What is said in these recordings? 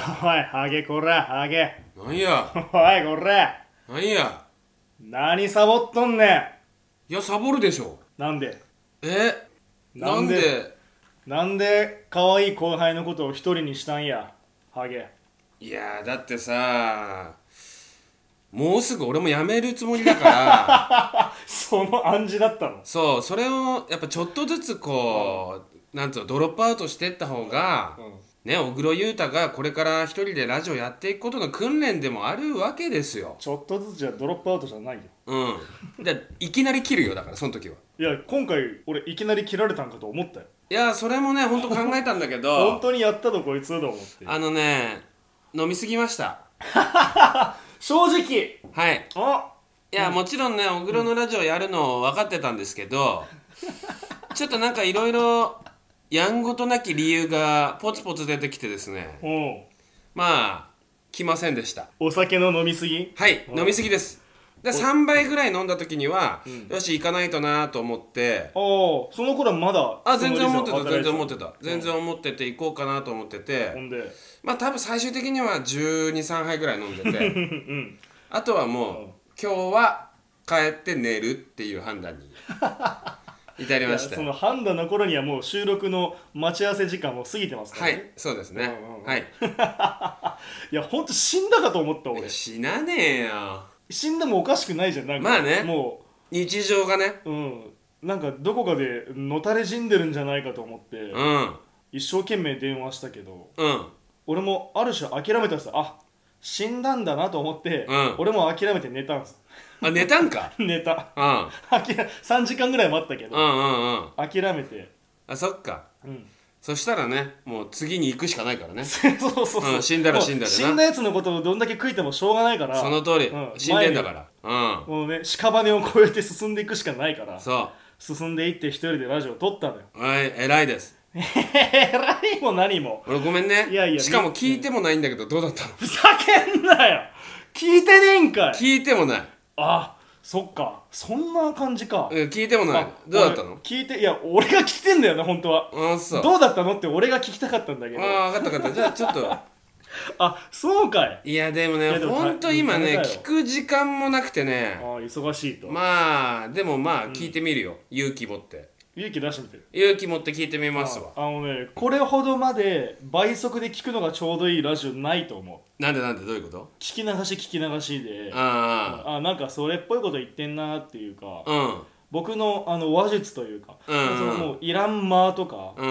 いハゲこらハゲ。なんや？おいこら。なんや？何サボっとんねいやサボるでしょ。んなんで？え？ななんんでで？なんで可愛い後輩のことを一人にしたんや？ハゲ。いやだってさもうすぐ俺も辞めるつもりだから。その暗示だったの？そうそれをやっぱちょっとずつこう、なんつうのドロップアウトしてった方が、うんね小黒裕太がこれから一人でラジオやっていくことの訓練でもあるわけですよ。ちょっとずつじゃドロップアウトじゃないよ。うん。でいきなり切るよだからその時は。いや今回俺いきなり切られたんかと思ったよ。いやそれもね本当考えたんだけ 本ど当にやったとこいつと思って。あのね飲みすぎました。正直。はい。あいや、もちろんね小黒のラジオやるの分かってたんですけど、ちょっとなんかいろいろやんごとなき理由がポツポツ出てきてですね。う。んまあ来ませんでした。お酒の飲みすぎ？はいう。ん飲みすぎです。で3杯ぐらい飲んだ時には、よし行かないとなと思って。ああその頃はまだあ全然思ってた全然思ってた。た全然思ってて行こうかなと思ってて、ほんで？まあ多分最終的には1 2 3杯ぐらい飲んでて。うん。あとはもう、今日は帰って寝るっていう判断に至りましたその判断の頃にはもう収録の待ち合わせ時間も過ぎてますからね、はいそうですね、うんうんうん。はい。いやほんと死んだかと思った俺。死なねえよ。死んでもおかしくないじゃんなんか。まあね。も日常がね。ううん。なんかどこかでのたれ死んでるんじゃないかと思って、うん。一生懸命電話したけど。うん。俺もある種諦めたんですよ。あ死んだんだなと思って、うん。俺も諦めて寝たんですあ寝たんか。寝た。うん。諦3時間ぐらい待ったけど、うんうんうん。諦めて。あそっか。うん。そしたらねもう次に行くしかないからね。そうそうそう、う。ん死んだら死んだでな。もう死んだやつのことをどんだけ悔いてもしょうがないから。その通り、うん。死んでんだから。うん。もうね屍を越えて進んでいくしかないから。そ進んでいって一人でラジオ撮ったのよ。うはい偉いです。えらいも何も。俺ごめんね。いやいやしかも聞いてもないんだけどどうだったの？ふざけんなよ。聞いてねえんかい。聞いてもないあそっか。そんな感じか。うん聞いてもない。あどうだったの？俺聞いていや俺が聞きてんだよね本当は。あそう。どうだったのって俺が聞きたかったんだけど。ああ分かった分かった。じゃあちょっと。そうかい。いやでもねいやでもほんと今ね大変だよ。聞く時間もなくてね。あ忙しいと、まあでもまあ聞いてみるよ、勇気持って勇気出してみて。る勇気持って聞いてみますわ。ああのねこれほどまで倍速で聞くのがちょうどいいラジオないと思う。なんでなんで？どういうこと？聞き流し聞き流しで。ああ。なんかそれっぽいこと言ってんなっていうかあうん。僕のあの話術というか、うんうん。そのもういらん間とか、うん。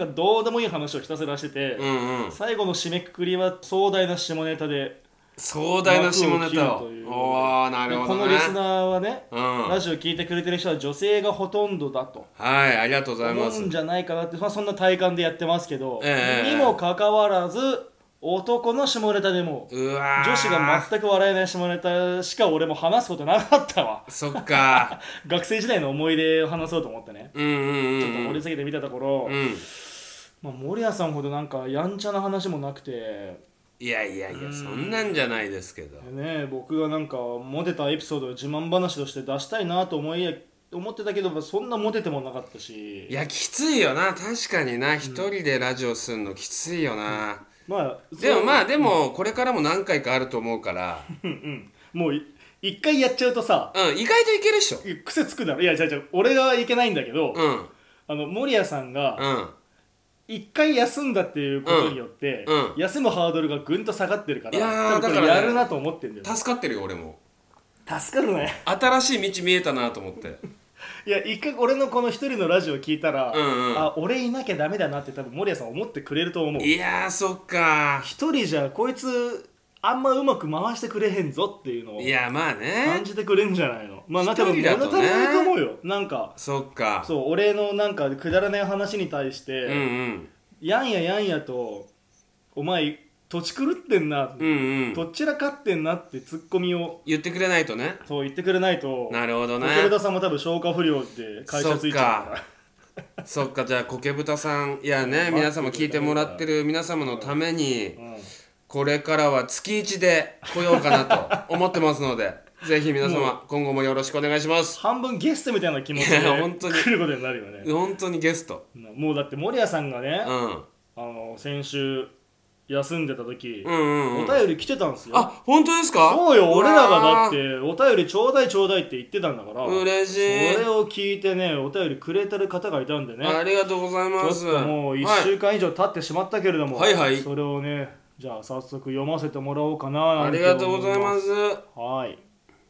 なんかどうでもいい話をひたすらしてて、うんうん。最後の締めくくりは壮大な下ネタで壮大な下ネタを。おおなるほどね。このリスナーはね、うん。ラジオ聞いてくれてる人は女性がほとんどだと。はいありがとうござい思ます。うんじゃないかなって、まあ、そんな体感でやってますけど、ええにもかかわらず男の下ネタでも女子が全く笑えない下ネタしか俺も話すことなかったわ。そっか。学生時代の思い出を話そうと思ってね、うんうんちょっとうん掘り下げてみたところ、うん。まあ、森谷さんほどなんかやんちゃな話もなくていやいやいやそんなんじゃないですけど。でね僕がなんかモテたエピソードを自慢話として出したいなと思い思ってたけどそんなモテてもなかったし。いやきついよな。確かにな。一人でラジオすんのきついよな。まあでもまああでもこれからも何回かあると思うから。うんうん。もうい一回やっちゃうとさうん意外といけるっしょ。癖つくだろ。いやじゃじゃ俺がいけないんだけど、うん。あの守谷さんがうん一回休んだっていうことによって、うんうん。休むハードルがぐんと下がってるからいやー多分これだからねやるなと思ってんだよ、助かってるよ俺も。助かるね。新しい道見えたなと思って。いや一回俺のこの一人のラジオ聞いたら、うんうん。あ俺いなきゃダメだなって多分守谷さん思ってくれると思う。いやーそっか一人じゃこいつあんまうまく回してくれへんぞっていうのをいやまあ感ねじてくれんじゃないの。まあなんか多分物足りないと思うよ。なんかそっか。そう俺のなんかくだらない話に対して、うんうん。やんややんやとお前土地狂ってんな、うんうん。どっちらかってんなってツッコミを言ってくれないとね。そう言ってくれないとなるほどね。コケブタさんも多分消化不良で会社ついちゃうから。そっか。じゃあコケブタさん。いやね皆様聞いてもらってる皆様のためにうんこれからは月1で来ようかなと思ってますので ぜひ皆様今後もよろしくお願いします。半分ゲストみたいな気持ちで本当に。来ることになるよね。本当にゲスト。もうだって守谷さんがね、うん。あの先週休んでた時、うんうんうん。お便り来てたんですよ。あ本当ですか？そうよ俺らがだっわてお便りちょうだいちょうだいって言ってたんだから。ー嬉しい。それを聞いてねお便りくれてる方がいたんでね。ありがとうございます。ちょっともう1はい週間以上経ってしまったけれども、はいはい。それをねじゃあ早速読ませてもらおうかなありがとうございます。はい。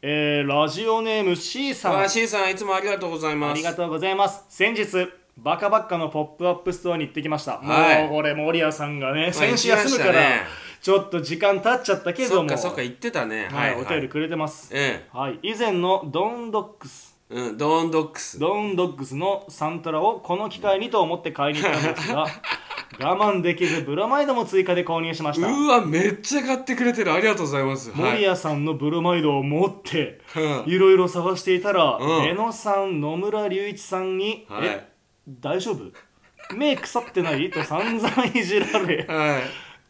えー、ラジオネーム C さん。あ C さんいつもありがとうございます。ありがとうございます。先日バカバッカのポップアップストアに行ってきました、はい。もうこれ守屋さんがねまあ先週休むから、ちょっと時間経っちゃったけども。そっかそっか言ってたね。はい、お便りくれてます、えはい、以前のドンドックス。えうんドーンドックス。ドンドッグスのサントラをこの機会にと思って買いに行ったんですが 我慢できずブロマイドも追加で購入しました。うわめっちゃ買ってくれてる。ありがとうございます。守谷さんのブロマイドを持ってうん。いろいろ探していたらうん。江野さん野村隆一さんに「はい。え大丈夫？目腐ってない?」と散々いじられ。はい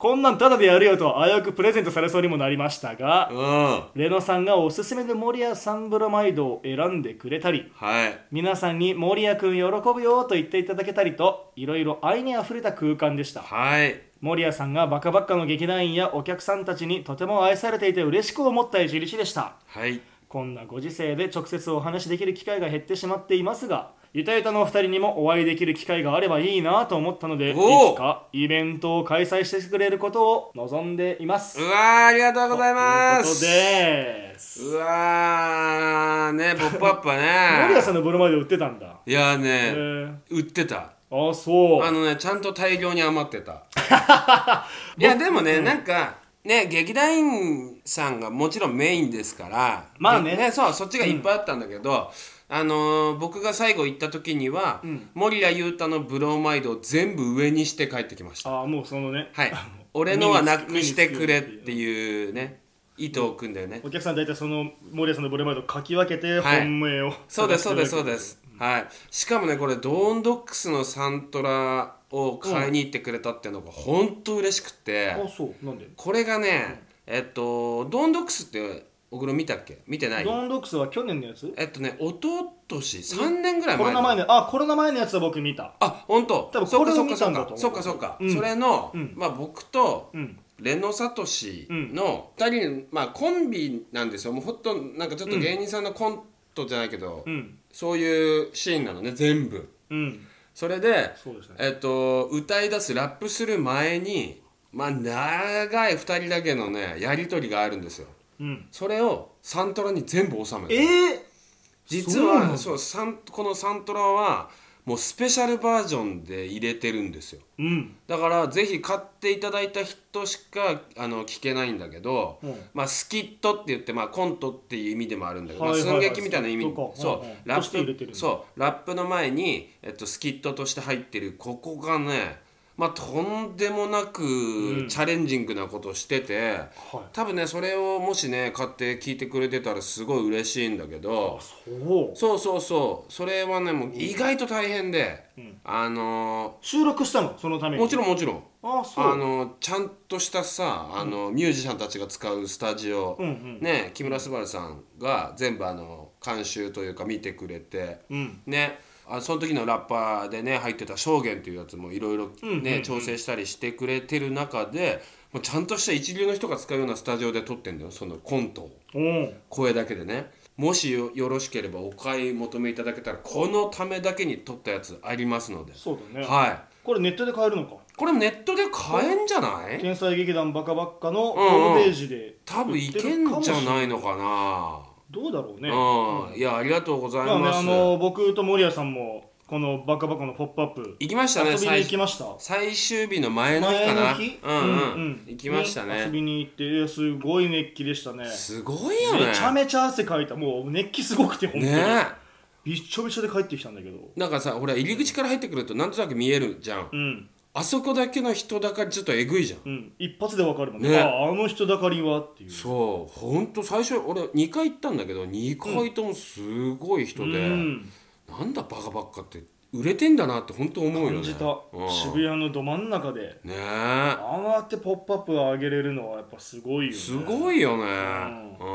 こんなんタダでやるよと危うくプレゼントされそうにもなりましたがうん。レノさんがおすすめの守谷さんブロマイドを選んでくれたりはい。皆さんに守谷くん喜ぶよと言っていただけたりといろいろ愛にあふれた空間でした。はい。守谷さんがバカバッカの劇団員やお客さんたちにとても愛されていて嬉しく思った一日でした。はい。こんなご時世で直接お話しできる機会が減ってしまっていますがゆたゆたのお二人にもお会いできる機会があればいいなと思ったのでいお。つかイベントを開催してくれることを望んでいます。うわーありがとうございまということすです。うわーねポップアップは守谷さねんのブロマイド売ってたんだ。いやへねー売ってた。あそう。あのねちゃんと大量に余ってた。いやでもね、なんかね劇団員さんがもちろんメインですから。まあね。でそうそっちがいっぱいあったんだけど、あのー僕が最後行った時には、森谷裕太のブローマイドを全部上にして帰ってきました。あもうそのね。はい。俺のはなくしてくれっていうね意図を組んだよね。お客さん大体その森谷さんのブロマイドを書き分けてはい。本命を、そうです。そうですそうで探す。はい。しかもねこれドーンドックスのサントラを買いに行ってくれたっていうのが本当嬉しくて、あそう。なんで？これがねえっとドーンドックスって小黒見たっけ？見てない？ドーンドックスは去年のやつ？えっとね一昨年？3年ぐらい前コロナ前のあコロナ前のやつは僕見た。あ本当？多分これを見たんだと思う。そっかそっか。そっか、うん。それの、うん。まあ僕と、うん。レノサトシの2人、まあコンビなんですよ。もうほんとなんかちょっと芸人さんのコントじゃないけど、うん。そういうシーンなのね全部。うん。それでね。えっと歌い出すラップする前にまあ長い2人だけのねやり取りがあるんですようん。それをサントラに全部収めてええ実そうなの？はそうサンこのサントラはもうスペシャルバージョンで入れてるんですよ。うん。だからぜひ買っていただいた人しかあの聞けないんだけど、うん。まあ、スキットって言って、まあ、コントっていう意味でもあるんだけど、はいはいはい。まあ、寸劇みたいな意味。スキットか。そう、うんうん。ラとして入れてるんだ。ップそう。ラップの前に、えっと、スキットとして入ってるここがねまあとんでもなくん。チャレンジングなことをしてて、はい。多分ねそれをもしね買って聞いてくれてたらすごい嬉しいんだけどそう。そうそうそう。それはねもう意外と大変で、あの収録したの？そのために？ーもちろんもちろん。あのちゃんとしたさあの、ミュージシャンたちが使うスタジオ、うんうん。ね木村昴さんが全部あの監修というか見てくれて、うん。ねあその時のラッパーでね入ってた証言っていうやつもいろいろね調整したりしてくれてる中でもうちゃんとした一流の人が使うようなスタジオで撮ってんだよそのコントを。声だけでね。もしよよろしければお買い求めいただけたらこのためだけに撮ったやつありますので。そうだね。はい。これネットで買えるのか？これネットで買えんじゃない？天才劇団バカバッカのホうんうんームページで多分いけんじゃないのかなどうだろうね。うん、いやありがとうございます、あの僕と守屋さんもこのバカバカのポップアップ行きましたね。遊びに最行きました。最終日の前の日かな。前の日？うんうん、行きましたに遊ねびに行ってすごい熱気でしたね。すごいよね。めちゃめちゃ汗かいた。もう熱気すごくて本当に、ね。びっちょびちょで帰ってきたんだけど。なんかさほら入り口から入ってくるとなんとなく見えるじゃん。うんあそこだけの人だかりちょっとえぐいじゃん。うん。一発でわかるもんね。ね。ああの人だかりはっていう。そうほんと最初俺2回行ったんだけど2回ともすごい人で、うん。なんだバカばっかって売れてんだなって本当思うよね。感じた、うん。渋谷のど真ん中で。ね。えああやってポップアップを上げれるのはやっぱすごいよね。すごいよね。ん。う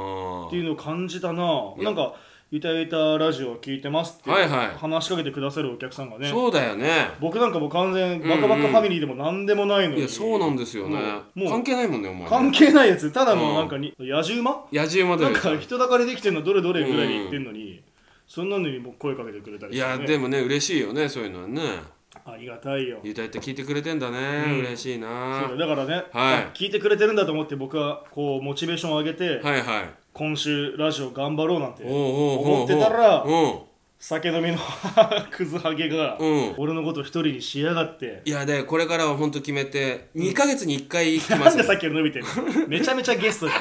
ん。っていうのを感じたな、なんかゆたゆたラジオ聞いてますってはいはい。話しかけてくださるお客さんがねそうだよね。僕なんかもう完全バカバカファミリーでも何でもないのに、いやそうなんですよね。もう関係ないもんねお前関係ないやつ。ただのなんかに野獣馬？野獣までなんか人だかりできてんのどれどれぐらいに言ってんのに、そんなのにも声かけてくれたりいして、ね、やでもね嬉しいよねそういうのはね。ありがたいよ。ゆうたいって聞いてくれてんだね、うん。嬉しいな。そうだからね、はい。聞いてくれてるんだと思って僕はこうモチベーションを上げて、はいはい今週ラジオ頑張ろうなんて思ってたらうん。酒飲みの クズハゲがうん。俺のこと一人にしやがって。いやでこれからは本当決めて2ヶ月に1回来ますよ。なんでさっきより伸びてるの？めちゃめちゃゲストじゃん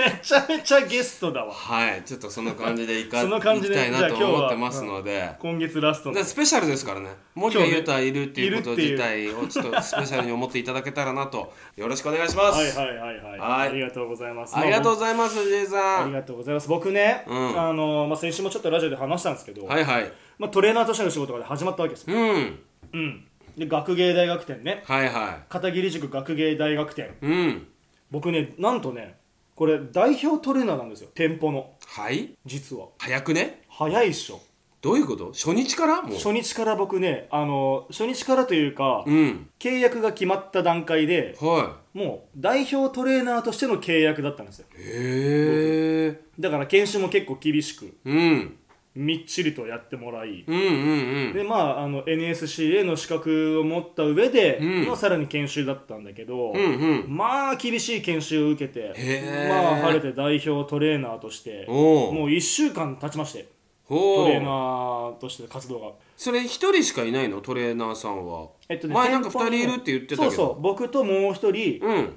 めちゃめちゃゲストだわ。はいちょっとその感じでいか その感じでいきたいなと思ってますので。今月ラストの。でスペシャルですからね。森田裕太いるっていうこと自体をちょっとスペシャルに思っていただけたらなと。よろしくお願いします、はいはいはいはい、はい。ありがとうございます。ありがとううございますジェイさありんがとうございます。僕ね、うん。あのまあ、先週もちょっとラジオで話したんですけど、はいはい。まあ、トレーナーとしての仕事が始まったわけですよ、うん。うん、で学芸大学店ね。はいは片桐塾学芸大学店。いうん。僕ねなんとねこれ代表トレーナーなんですよ店舗の。はい。実は。早くね？早いっしょ。どういうこと？初日から？もう。初日から僕ねあの初日からというか、うん。契約が決まった段階ではもう代表トレーナーとしての契約だったんですよ。いへえだから研修も結構厳しく。うんみっちりとやってもらい、うんうんうん。でまああの NSCA の資格を持った上でうん。のさらに研修だったんだけど、うんうん。まあ厳しい研修を受けてまあ晴れて代表トレーナーとしてもう1週間経ちましてほトレーナうーとして活動が。それ一人しかいないの？トレーナーさんは。えっとね前なんか店舗の二人いるって言ってたけど。そうそう僕ともう一人うん。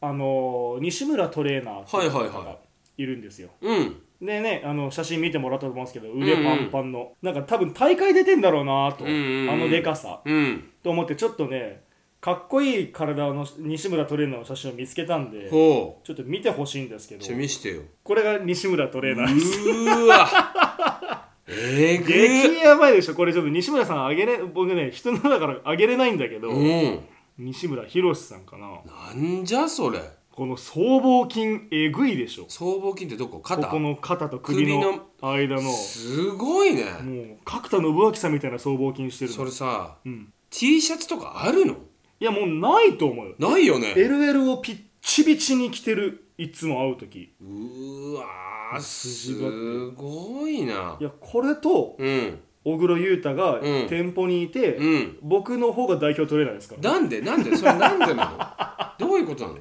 あの西村トレーナーっていう方はいはいはがいるんですよ。うんでねあの写真見てもらったと思うんですけど腕パンパンの、なんか多分大会出てんだろうなと、あのでかさ。うん。と思ってちょっとねかっこいい体の西村トレーナーの写真を見つけたんでほちょっと見てほしいんですけど。見してよ。これが西村トレーナー。ですうーわ。えぐ。激やばいでしょ。これちょっと西村さんあげれ僕ね人のだからあげれないんだけど、うん。西村博さんかな。なんじゃそれこの僧帽筋えぐいでしょ。僧帽筋ってどこ？肩？ここの肩と首の間の。すごいね。もう角田信明さんみたいな僧帽筋してるの。それさうん、T シャツとかあるの？いやもうないと思う。よないよね。LL をピッチピチに着てるいつも会う時。うーわすごいな。いやこれとうん。小黒裕太がうん。店舗にいて、うん。僕の方が代表トレーナーですから。なんで？なんで？それなんでなの？どういうことなの？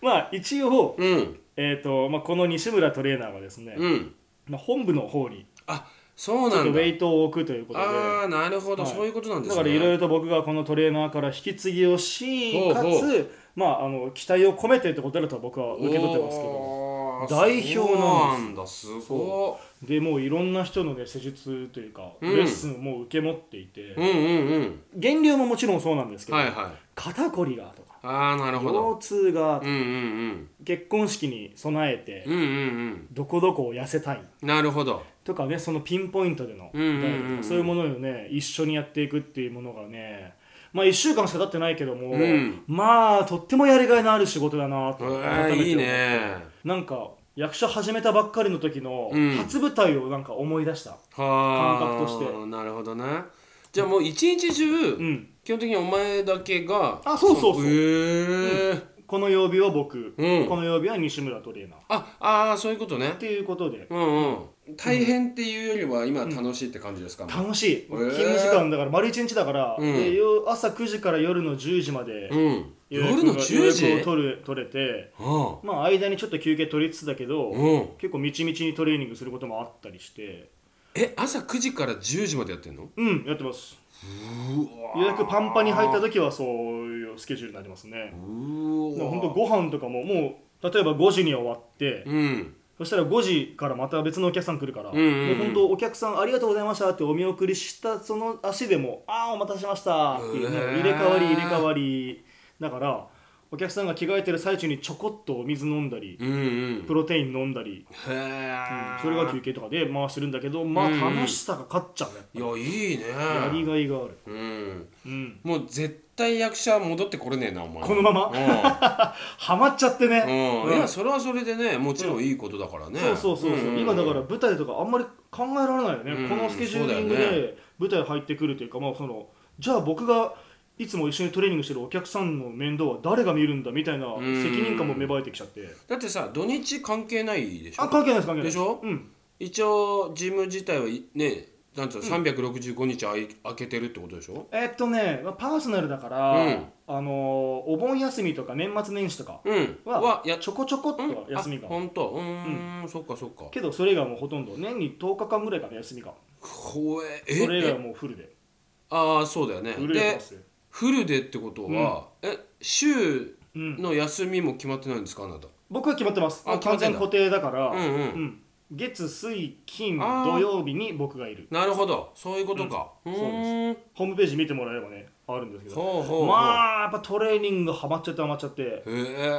まあ一応、うん。えーとまあ、この西村トレーナーはですね、うん。まあ、本部の方にあそうちょっとウェイトを置くということで。ああなるほど、はい。そういうことなんですね。だからいろいろと僕がこのトレーナーから引き継ぎをしほうほう。かつ、まあ、あの期待を込めてってことだと僕は受け取ってますけど。おー代表なんですそうなんだ。すごでもういろんな人のね施術というか、うん。レッスンをもう受け持っていて、いうんうんうん。減量ももちろんそうなんですけど、はいはい。肩こりがとかああなるほど。腰痛が結婚式に備えて、どこどこを痩せたい。うんなるほど。とかねそのピンポイントでの、そういうものをね一緒にやっていくっていうものがねまあ1週間しか経ってないけども、うん。まあとってもやりがいのある仕事だなとえー、改めて思っていいね。なんか役者始めたばっかりの時のうん。初舞台をなんか思い出した、はあ感覚として。なるほどねじゃあもう一日中、うん、基本的にお前だけがあそうそうそう。へえこの曜日は僕、うん。この曜日は西村トレーナー。っああーそういうことね。ていうことで。うんうん。大変っていうよりは今楽しいって感じですか、楽しい、勤務時間だから丸一日だから、うん。でよ朝9時から夜の10時までうん。予約が夜の10時？予約を取る取れてあ。まあ間にちょっと休憩取りつつだけど、うん。結構みちみちにトレーニングすることもあったりして。え朝9時から10時までやってんの？うんやってます。う予約パンパンに入った時はそういうスケジュールになりますね。うわ本当ご飯とかももう例えば5時に終わって、うん。そしたら5時からまた別のお客さん来るから、うんうんうん。もう本当お客さんありがとうございましたってお見送りしたその足でもああお待たせしましたっていうね入れ替わり入れ替わりだからお客さんが着替えてる最中にちょこっとお水飲んだりうんうん。プロテイン飲んだり、へえ、それが休憩とかで回してるんだけどまあうんうん楽しさが勝っちゃうねいやいいね。やりがいがある。うん。うん。もう絶対役者戻ってこれねえなお前。このまま？う ハマっちゃってね。ん、うん。うん。いやそれはそれでねもちろんいいことだからね、そうそうそうそう、んん今だから舞台とかあんまり考えられないよね、うんこのスケジューリングで舞台入ってくるというか、まあ、そのじゃあ僕がいつも一緒にトレーニングしてるお客さんの面倒は誰が見るんだみたいな責任感も芽生えてきちゃって、だってさ土日関係ないでしょ？あ関係ないです関係ないでしょうん。一応ジム自体はいねなんつうの、365日あい開けてるってことでしょ？えーっとねまあパーソナルだから、うん。あのーお盆休みとか年末年始とかうん。は、はやちょこちょこっとは休みが、あ本当？うーん、そっかそっか。けどそれ以外はもうほとんど年に10日間ぐらいかな休みがほえ。え？それ以外はえもうフルで。ああそうだよね。フルでフルでってことは、え週うんの休みも決まってないんですかあなた？僕は決まってます。あ決まってんだ。完全固定だから、うんうん。うん。月水金あー。土曜日に僕がいる。なるほど。そういうことか、うそうです。ーん。ホームページ見てもらえばねあるんですけど。ほうほうほう。まあやっぱトレーニングハマっちゃってハマっちゃって。へうえ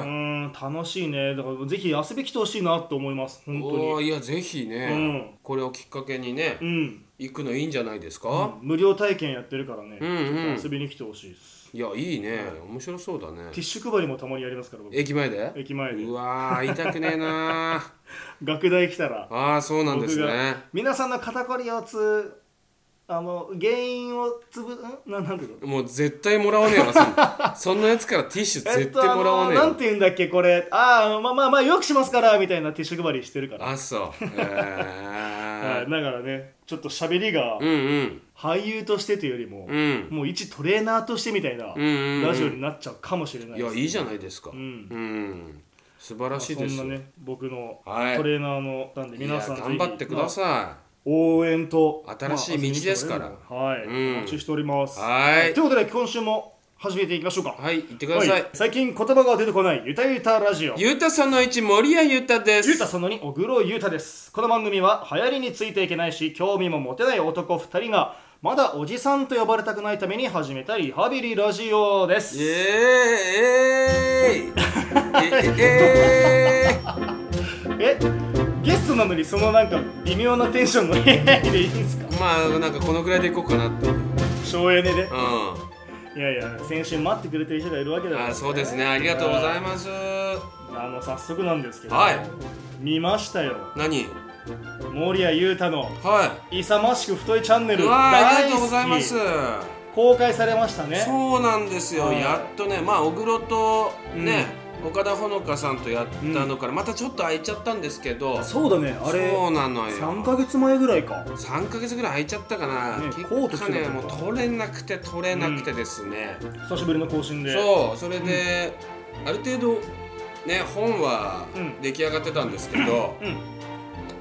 ーん楽しいね。だからぜひ遊び来てほしいなと思います。本当に。いやぜひね、うん。これをきっかけにね、うん行くのいいんじゃないですか、無料体験やってるからね、うんうん。ちょっと遊びに来てほしいです。いやいいね。面白そうだね。ティッシュ配りもたまにやりますから僕。駅前で？駅前で。うわー会いたくねえな 学大来たらああそうなんです僕がね皆さんの肩こりをつあの原因をつぶん？ななんていうの？もう絶対もらわねえわそん そんなやつからティッシュ絶対もらわねえわ、あのなんて言うんだっけこれ。ああまあまあまあよくしますからみたいなティッシュ配りしてるから、あそう。えはい、だからねちょっと喋りがー、うんうん。俳優としてというよりも、うん。もう一トレーナーとしてみたいなうんうんうん。ラジオになっちゃうかもしれないです。いやいいじゃないですか。うん。うん。素晴らしいですそんなね僕のはい。トレーナーのなんで皆さん頑張ってくださ応援と新しい道ですから。まあはい、うん。お待ちしております。はい。ということで今週も始めていきましょうか。いはい行ってください、はい。最近言葉が出てこないゆたゆたラジオ。ゆうたその1森谷ゆうたです。ゆうたその2小黒ゆうたです。この番組は流行りについていけないし興味も持てない男2人がまだおじさんと呼ばれたくないために始めたリハビリラジオです。イエーイえー。えー。えゲストなのにそのなんか微妙なテンションの部屋でいいんですか？まあなんかこのぐらいでいこうかなってうん省エネでいやいや先週待ってくれてる人がいるわけだから、あそうですね。ありがとうございます。あの早速なんですけど、はい。見ましたよ。何？守谷裕太のは勇ましく太いチャンネル。あ大りがとうございます。公開されましたね。そうなんですよ、はい。やっとねまあ小黒とね、岡田ほのかさんとやったのからまたちょっと空いちゃったんですけど、そうだね。あれそうなのよ。3ヶ月前ぐらいか。3ヶ月ぐらい空いちゃったかな、ね結コート着果ねもう取れなくて取れなくてですね、久しぶりの更新で。そうそれで、ある程度ね本はうん出来上がってたんですけど、うん。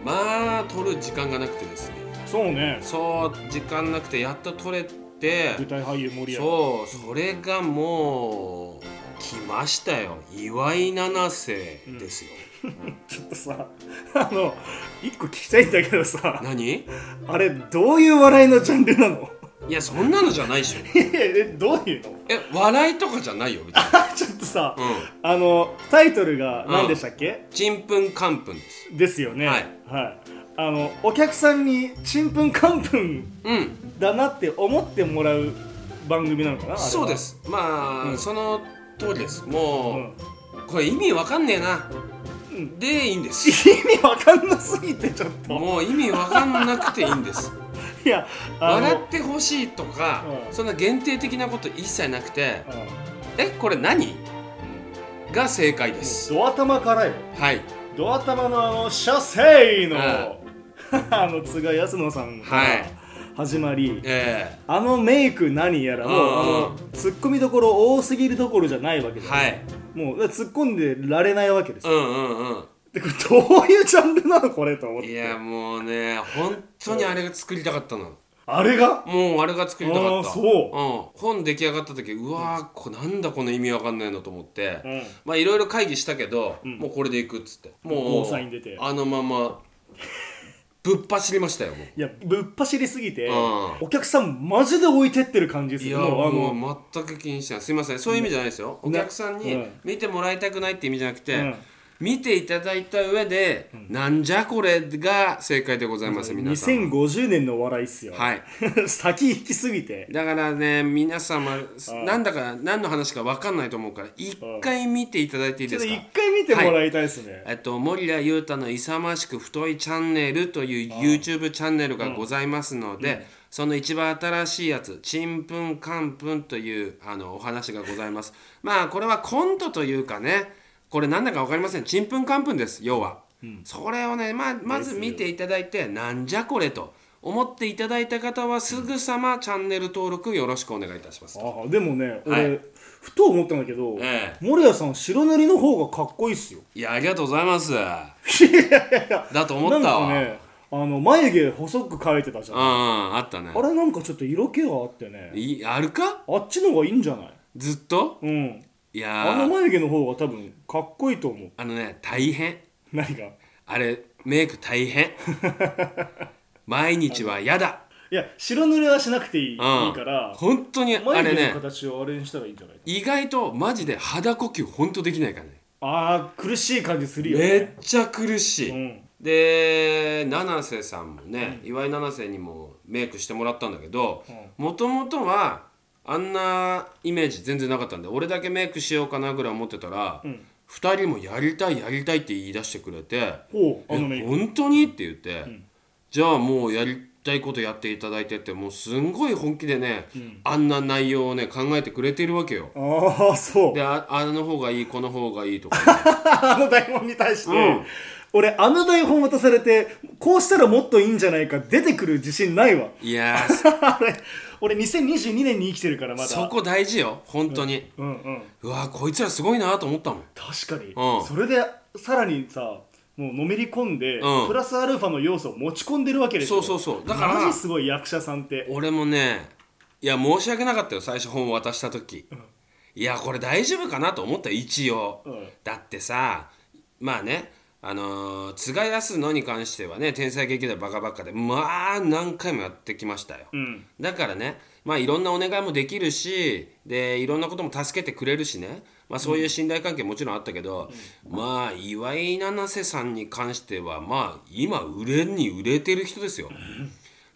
まあ取る時間がなくてですね。そうね。そう時間なくてやっと取れて舞台俳優森谷そうそれがもう来ましたよ。岩井七瀬ですよ、ちょっとさあの一個聞きたいんだけどさ。何？あれどういう笑いのジャンルなの？いやそんなのじゃないでしょ。えどういうの？え笑いとかじゃないよ別に。ちょっとさ、うん。あのタイトルが何でしたっけ、ちんぷんかんぷんです。ですよね。はい、はい。あのお客さんにちんぷんかんぷんうん。だなって思ってもらう番組なのかなそうです。まあ、うん。その通りです。うもんう、これ意味わかんねえな、ん。でいいんです。意味わかんなすぎてちょっと。もう意味わかんなくていいんです。いや笑ってほしいとか、うん。そんな限定的なこと一切なくてうん。えこれ何？が正解です。ドア玉からよ。はい。ドア玉のあの射精の、うん。あの津賀康野さんからはい始まり、えあのメイク何やらもう、うん。うんあのツッコミどころ多すぎるどころじゃないわけえです、はい。もう突っ込んでられないわけですよ、うんうんうん。でこれどういうジャンルなのこれと思って。いやもうね本当にあれが作りたかったの。あれが？もうあれが作りたかった。あーそう。うん、本出来上がった時うわーこなんだこの意味わかんないのと思って、うん。まあいろいろ会議したけど、もうこれでいくっつって。もゴうーサイン出て。あのままぶっ走りましたよもう。いやぶっ走りすぎて、うん。お客さんマジで置いてってる感じですいやよもうあのもう全く気にしてない。すいません。そういう意味じゃないですよ、お客さんにうん。見てもらいたくないって意味じゃなくて、うん見ていただいた上で、なんじゃこれが正解でございます皆さん。2050年のお笑いっすよ。はい。先行きすぎて。だからね皆様なんだか何の話か分かんないと思うから一回見ていただいていいですか？一回見てもらいたいですね、えっと、森谷裕太の勇ましく太いチャンネルという YouTube チャンネルがございますので、その一番新しいやつ「ちんぷんかんぷん」というあのお話がございます。まあこれはコントというかねこれなんだか分かりません。ちんぷんかんぷんです。要は、それをねままず見ていただいてなんじゃこれと思っていただいた方はすぐさまチャンネル登録よろしくお願いいたします。あでもね俺、はい。ふと思ったんだけど、ええ。森谷さん白塗りの方がかっこいいっすよ。いやありがとうございます。だと思ったわ。かねあの眉毛細く描いてたじゃん、うんあったね。あれなんかちょっと色気があってね。いあるか？あっちの方がいいんじゃない？ずっと？うんいやー。あの眉毛の方が多分かっこいいと思う。あのね大変。何が？あれメイク大変。毎日は嫌だ。いや白塗りはしなくていい,、うん。いいから本当にあ眉毛れねの形をあれにしたらいいんじゃない意外とマジで肌呼吸本当できないからね。ああ苦しい感じするよめっねちゃ苦しい、うん。で七瀬さんもね、岩井七瀬にもメイクしてもらったんだけどもともとはあんなイメージ全然なかったんで俺だけメイクしようかなぐらい思ってたら、二2人もやりたいやりたいって言い出してくれてほうあのえメイク。本当に？って言って、じゃあもうやりたいことやっていただいてってもうすんごい本気でね、あんな内容をね考えてくれてるわけよ。ああそう。でああの方がいいこの方がいいとか、ね、あの台本に対して、うん。俺あの台本渡されてこうしたらもっといいんじゃないか出てくる自信ないわ。いやー 俺2022年に生きてるからまだ。そこ大事よ本当に、うんうんうわこいつらすごいなと思ったもん。確かに、うん。それでさらにさもうのめり込んで、うん。プラスアルファの要素を持ち込んでるわけでしょ。そうそうそう。だからマジすごい役者さんって。俺もねいや申し訳なかったよ最初本を渡した時、いやこれ大丈夫かなと思ったよ一応、うん。だってさまあねあのー、津賀康野に関してはね天才劇団バカバカでまあ何回もやってきましたよ、うん。だからねまあいろんなお願いもできるしでいろんなことも助けてくれるしね。まあそういう信頼関係もちろんあったけど、まあ岩井七瀬さんに関してはまあ今売れに売れてる人ですよ、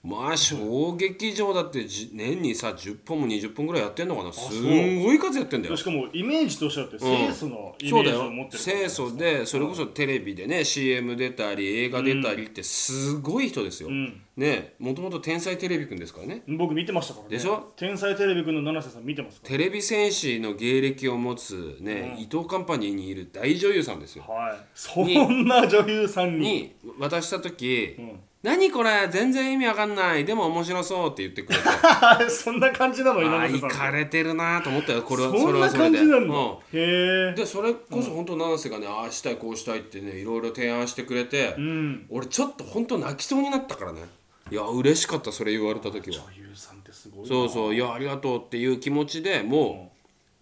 まあ小劇場だってじ年にさ10本も20本ぐらいやってんのかな？すんごい数やってんだよ。しかもイメージとしてはって清楚なイメージを持ってる清楚でそれこそテレビでね CM 出たり映画出たりってすごい人ですよ、ねもともと天才テレビくんですからね。僕見てましたからね。でしょ？天才テレビくんの七瀬さん見てますかテレビ戦士の芸歴を持つね、伊藤カンパニーにいる大女優さんですよ。はい。そんな女優さんに。に渡した時「何これ？全然意味わかんない。でも面白そう」って言ってくれて。そんな感じなの？ああ稲瀬さん。いかれてるなと思ったよこれは。それはそれで感じなんだ、うん。へえでそれこそ本当七瀬がね、ああしたいこうしたいってねいろいろ提案してくれて、うん。俺ちょっと本当泣きそうになったからね。いや嬉しかったそれ言われた時は。女優さんってすごいな。そうそういやありがとうっていう気持ちでも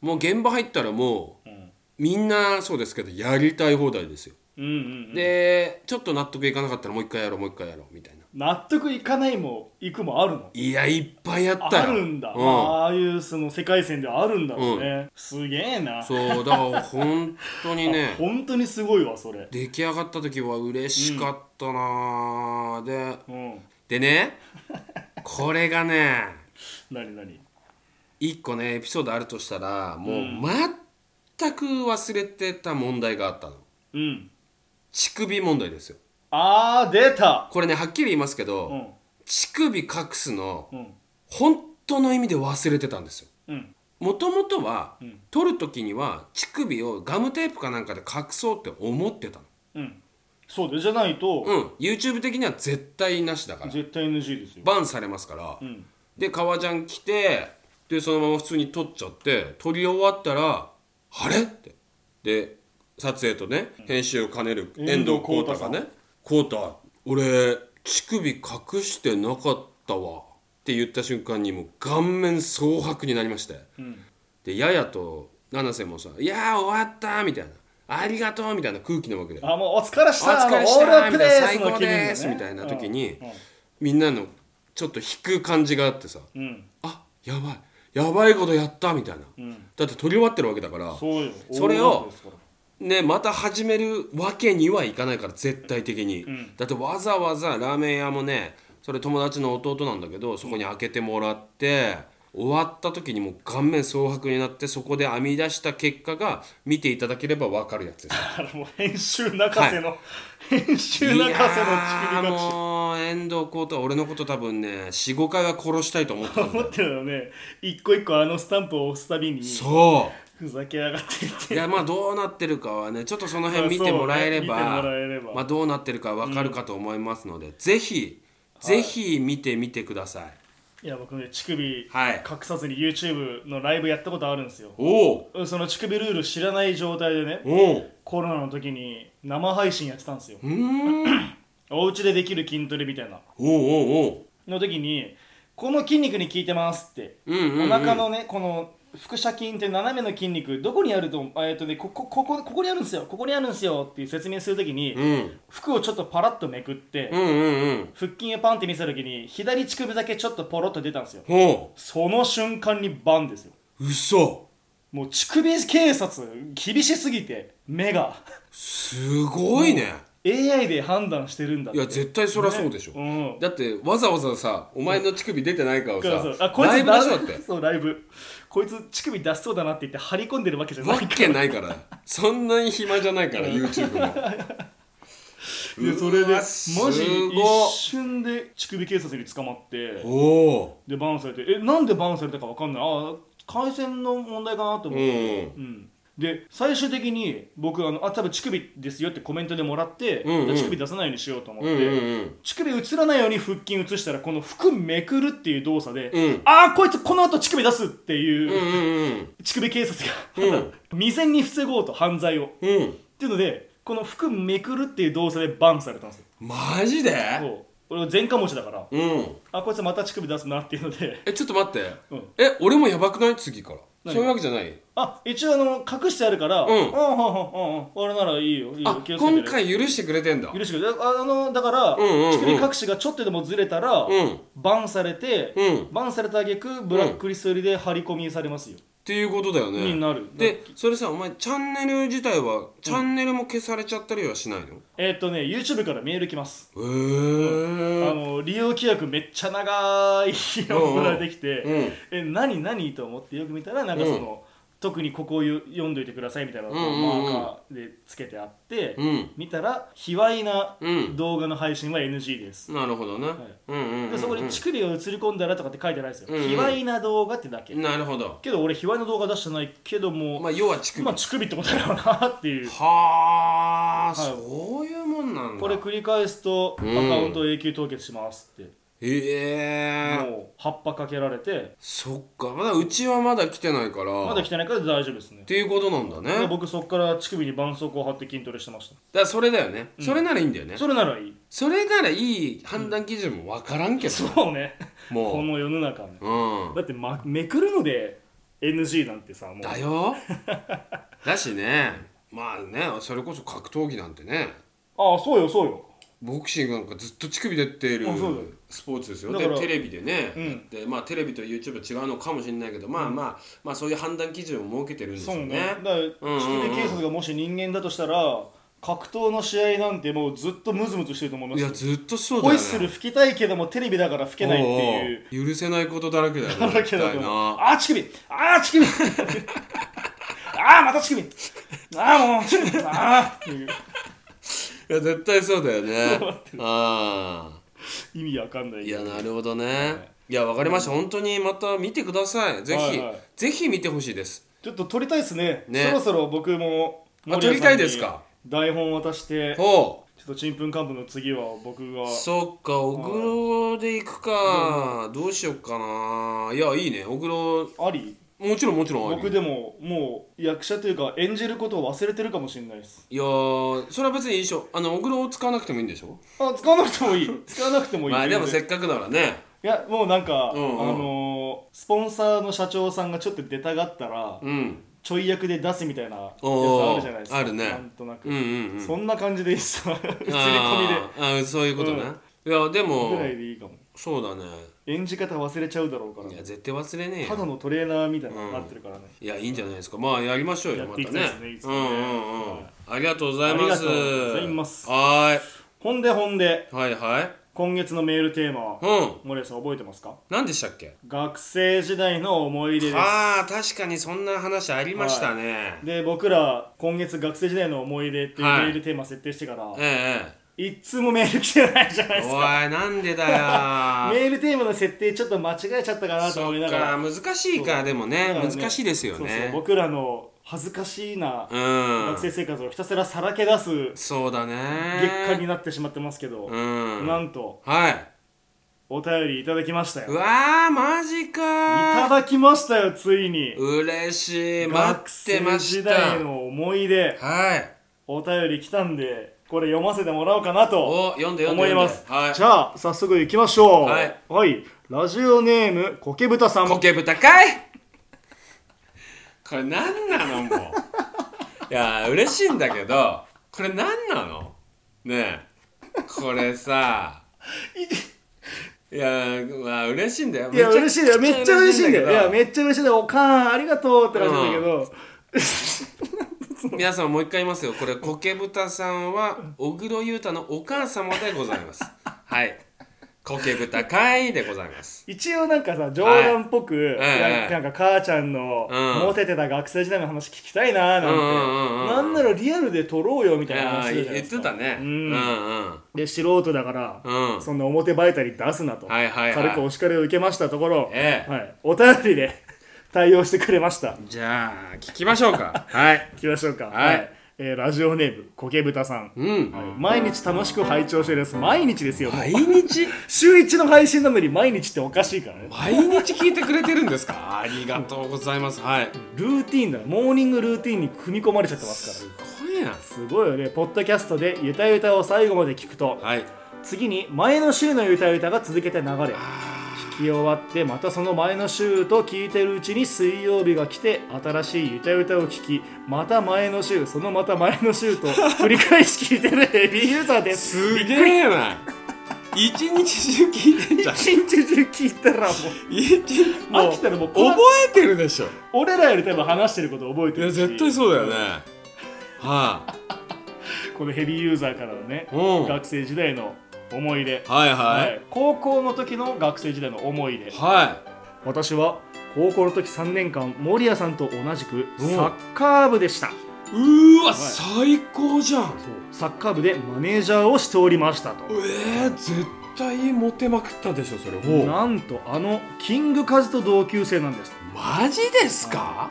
う、もう現場入ったらもう、みんなそうですけどやりたい放題ですよ、うんうんでちょっと納得いかなかったらもう一回やろうもう一回やろうみたいな。納得いかないもいくもあるの？いやいっぱいやったよ。あるんだ、うん。ああいうその世界線ではあるんだろうね、すげえな。そうだから本当にね。本当にすごいわそれ。出来上がった時は嬉しかったな、でうん。でねこれがね 何何？一個ねエピソードあるとしたらもう全く忘れてた問題があったの。うん乳首問題ですよ。あー出た。これねはっきり言いますけど、うん。乳首隠すのうん。本当の意味で忘れてたんですよ。うん。もともとは、ん。取る時には乳首をガムテープかなんかで隠そうって思ってたの。うん。そうでじゃないと、うん。YouTube 的には絶対なしだから。絶対 NG ですよ。バンされますから、ん。で革ジャン着てでそのまま普通に撮っちゃって撮り終わったら「あれ?」って。で撮影とね編集を兼ねる遠藤浩太がね「浩太俺乳首隠してなかったわ」って言った瞬間にもう顔面蒼白になりまして、でややと七瀬もさ「いやー終わった」みたいな「ありがとう」みたいな空気なわけであもうお疲れしおた疲れしたみたいな最高ですみたいな時にうん。みん。なのちょっと引く感じがあってさうんあやばい。やばいことやったみたいな、ん。だって撮り終わってるわけだからそれをねまた始めるわけにはいかないから絶対的に、だってわざわざラーメン屋もねそれ友達の弟なんだけどそこに開けてもらって、終わった時にもう顔面蒼白になってそこで編み出した結果が見ていただければ分かるやつです。あのもう編集泣かせの、編集泣かせの乳ー首隠しもう遠藤浩太は俺のこと多分ね45回は殺したいと思ってたんだ 思よってるのね。一個一個あのスタンプを押すたびにそうふざけやがっていて。いやまあどうなってるかはねちょっとその辺見てもらえれば,、まあ、どうなってるかわかるかと思いますので、ぜひぜひ見てみてください、いや僕ね乳首はい。隠さずに YouTube のライブやったことあるんですよ。おおその乳首ルール知らない状態でねおおコロナの時に生配信やってたんですよ。うーん。お家でできる筋トレみたいな。おおおの時にこの筋肉に効いてますって、うんうんうん。お腹のねこの腹斜筋って斜めの筋肉どこにあるとえっとねここここここにあるんですよ。ここにあるんですよ。っていう説明する時に、おうん。服をちょっとパラッとめくって、うんうんうん。腹筋をパンって見せた時に左乳首だけちょっとポロッと出たんですよ。ほその瞬間にバンですよ。う嘘。もう乳首警察厳しすぎて目が。すごいね AI で判断してるんだって。いや絶対そりゃそうでしょ、ね。うん。だってわざわざさお前の乳首出てないかをさ、そうそうあこいつライブでしょだって。そうライブ。こいつ乳首出しそうだなって言って張り込んでるわけじゃないわけないからそんなに暇じゃないから YouTube も。でそれでマジっ。一瞬で乳首警察に捕まって。おおでバンされてえなんでバンされたか分かんない。あ回線の問題かなと思って、うんで最終的に僕あのあ多分乳首ですよってコメントでもらって、うんうん。乳首出さないようにしようと思って、うんうんうん。乳首映らないように腹筋映したらこの服めくるっていう動作で、うん。ああこいつこの後乳首出すっていう、うんうんうん。乳首警察が、うん。未然に防ごうと犯罪を。っうん。ていうのでこの服めくるっていう動作でバンされたんですよ。マジで？そう。俺前科持ちだからうん。あこいつまた乳首出すなっていうので。えちょっと待って、うん。え俺もやばくない？次から。何そういうわけじゃない。あ一応あの隠してあるからうん。うんうんうんうん俺ならいいよいいよあ気をつけて今回許してくれてんだ許してくれああのだから、うんうんうん乳首隠しがちょっとでもずれたら、うんバンされて、うんバンされた挙句ブラックリスト入りで張り込みされますよ、っていうことだよね。になる。でそれさお前チャンネル自体はチャンネルも消されちゃったりはしないの？えーっとね YouTube からメール来ます。へあえの利用規約めっちゃ長い のができて、うんえ何何？と思ってよく見たらなんかその、特にここをよ読んどいてくださいみたいなのをマーカーでつけてあって、うん。見たら卑猥なうん。動画の配信は NG です、なるほどね、うんうんうんうん。でそこに乳首が映り込んだらとかって書いてないですよ、うんうん。卑猥な動画ってだけ、なるほど。けど俺卑猥な動画出してないけども、まあ要は乳首まあ乳首ってことだろうなっていう。はあ、はい。そういうもんなんだ。これ繰り返すとアカうんウント永久凍結しますって、ええ。もう葉っぱかけられて。そっか。まだうちはまだ来てないから。まだ来てないから大丈夫ですね。っていうことなんだね。でだか僕そこから乳首に絆創膏を貼って筋トレしてました。らそれだよね、それならいいんだよね。それならいい。それならいい判断基準も分からんけど、そうね。もう。この世の中ね。うん。だって、ま、めくるので NG なんてさもう。だよ。だしね。まあねそれこそ格闘技なんてね。ああそうよそうよ。ボクシングなんかずっと乳首出てる。あそうだよスポーツですよ。でテレビでね、うん。やってまあテレビと YouTube は違うのかもしれないけど、まあまあまあそういう判断基準を設けてるんですそうね。よねだからうんうんうん乳首警察がもし人間だとしたら格闘の試合なんてもうずっとムズムズしてると思いますよ。いやずっとそうだよね。ホイッスル吹きたいけどもテレビだから吹けないっていう。許せないことだらけだよねだけだとあー乳首。あー乳首。あーまた乳首。あーもう乳首。あーっていう。いや絶対そうだよね。ああ 意味わかんない。いやなるほどね。い。やわかりました。本当にまた見てください。ぜひ、はいはい。ぜひ見てほしいです。ちょっと撮りたいですね。ね。そろそろ僕もあ撮りたいですか？台本渡してちょほっとちんぷんかんぷんの次は僕が。うそっか小黒で行くか。どうしよっかな。いやいいね。小黒あり？もちろんもちろん僕でももう役者というか演じることを忘れてるかもしれないです。いやーそれは別に一緒あの小黒を使わなくてもいいんでしょ？あ使わなくてもいい。使わなくてもいい。まあでもせっかくならね。いやもうなんか、うんうん。あのースポンサーの社長さんがちょっと出たがったら、うん。ちょい役で出すみたいなやつあるじゃないですか。あるね。なんとなく、うんうんうん。そんな感じでいいっす普通に込みで。あーあーそういうことね、いやでぐもらいでいいかも。そうだね演じ方忘れちゃうだろうからいや絶対忘れねえよ。ただのトレーナーみたいになってるからね、いやいいんじゃないですか。まあやりましょうよ。やっていきまたねたいですねいつかね。うんうんうん。はい。ありがとうございます。ありがとうございます。はほんでほんでーいはいはい。今月のメールテーマうん。森谷さん覚えてますか？何でしたっけ？学生時代の思い出です。ああ確かにそんな話ありましたね、で僕ら今月学生時代の思い出っていうメはい。ールテーマ設定してから、ええ一通もメール来てないじゃないですか。いなんでだよ。メールテーマの設定ちょっと間違えちゃったかなと思いながから難しいか。でもねね難しいですよそうそうね僕らの恥ずかしいなうん。学生生活をひたすらさらけ出すそうだね。月間になってしまってますけど、うん。なんとはい。お便りいただきましたよ。うわーマジいかただきましたよついに。嬉しい。待学ってま生時した代の思い出。はい。お便り来たんでこれ読ませてもらおうかなとお読んで読んで思います、はい。じゃあ早速行きましょう。はい、ラジオネームコケブタさん。コケ豚かい？これ何なのもう？いや嬉しいんだけどこれ何なの？ねえ。これさ。いやまあ嬉しいんだよ。いや嬉しいよ。めっちゃ嬉しいんだよ。いやめめっちゃ嬉しいんだよ。おかんありがとうって感じだけど、皆さんもう一回言いますよ。これコケブタさんは小黒裕太のお母様でございます。はい。コケブタ会でございます。一応なんかさ冗談っぽく、ええなんか母ちゃんのうん。モテてた学生時代の話聞きたいなーなんて、うんなんならリアルで撮ろうよみいたいなや話じゃ言ってたね。ううんんうん。で素人だから、うん。そんな表ばえたり出すなと、はいはいはい。軽くお叱りを受けましたところ、ええ。はい、お便りで対応してくれました。じゃあ 聞きましょうか。はい。いきましょうか。はい。えーラジオネームコケブタさん、うん。はい。毎日楽しく拝聴してです毎日ですよ、毎日？週1の配信なのに毎日っておかしいからね。毎日聞いてくれてるんですか？ありがとうございます。はい。ルーティーンだモーニングルーティーンに組み込まれちゃってますから。すごいな。すごいよね。ポッドキャストでゆたゆたを最後まで聞くとはい。次に前の週のゆたゆたが続けて流れ聞き終わってまたその前の週と聞いてるうちに水曜日が来て新しいゆたゆたを聞きまた前の週そのまた前の週と繰り返し聞いてるヘビーユーザーです。すげえな。一日中聞いてんじゃん一日中聞いたらもう飽きたらもう覚えてるでしょ。俺らより多分話してること覚えていやるし絶対そうだよね。はこのヘビーユーザーからのねいうん。学生時代の思い出。はいははい。い高校の時の学生時代の思い出。は私は高校の時3年間守谷さんと同じくうん。サッカー部でした。いうーわ最高じゃん。サッカー部でマネージャーをしておりましたと。えー、絶対モテまくったでしょそれ。なんとあのキングカズと同級生なんです。マジですか？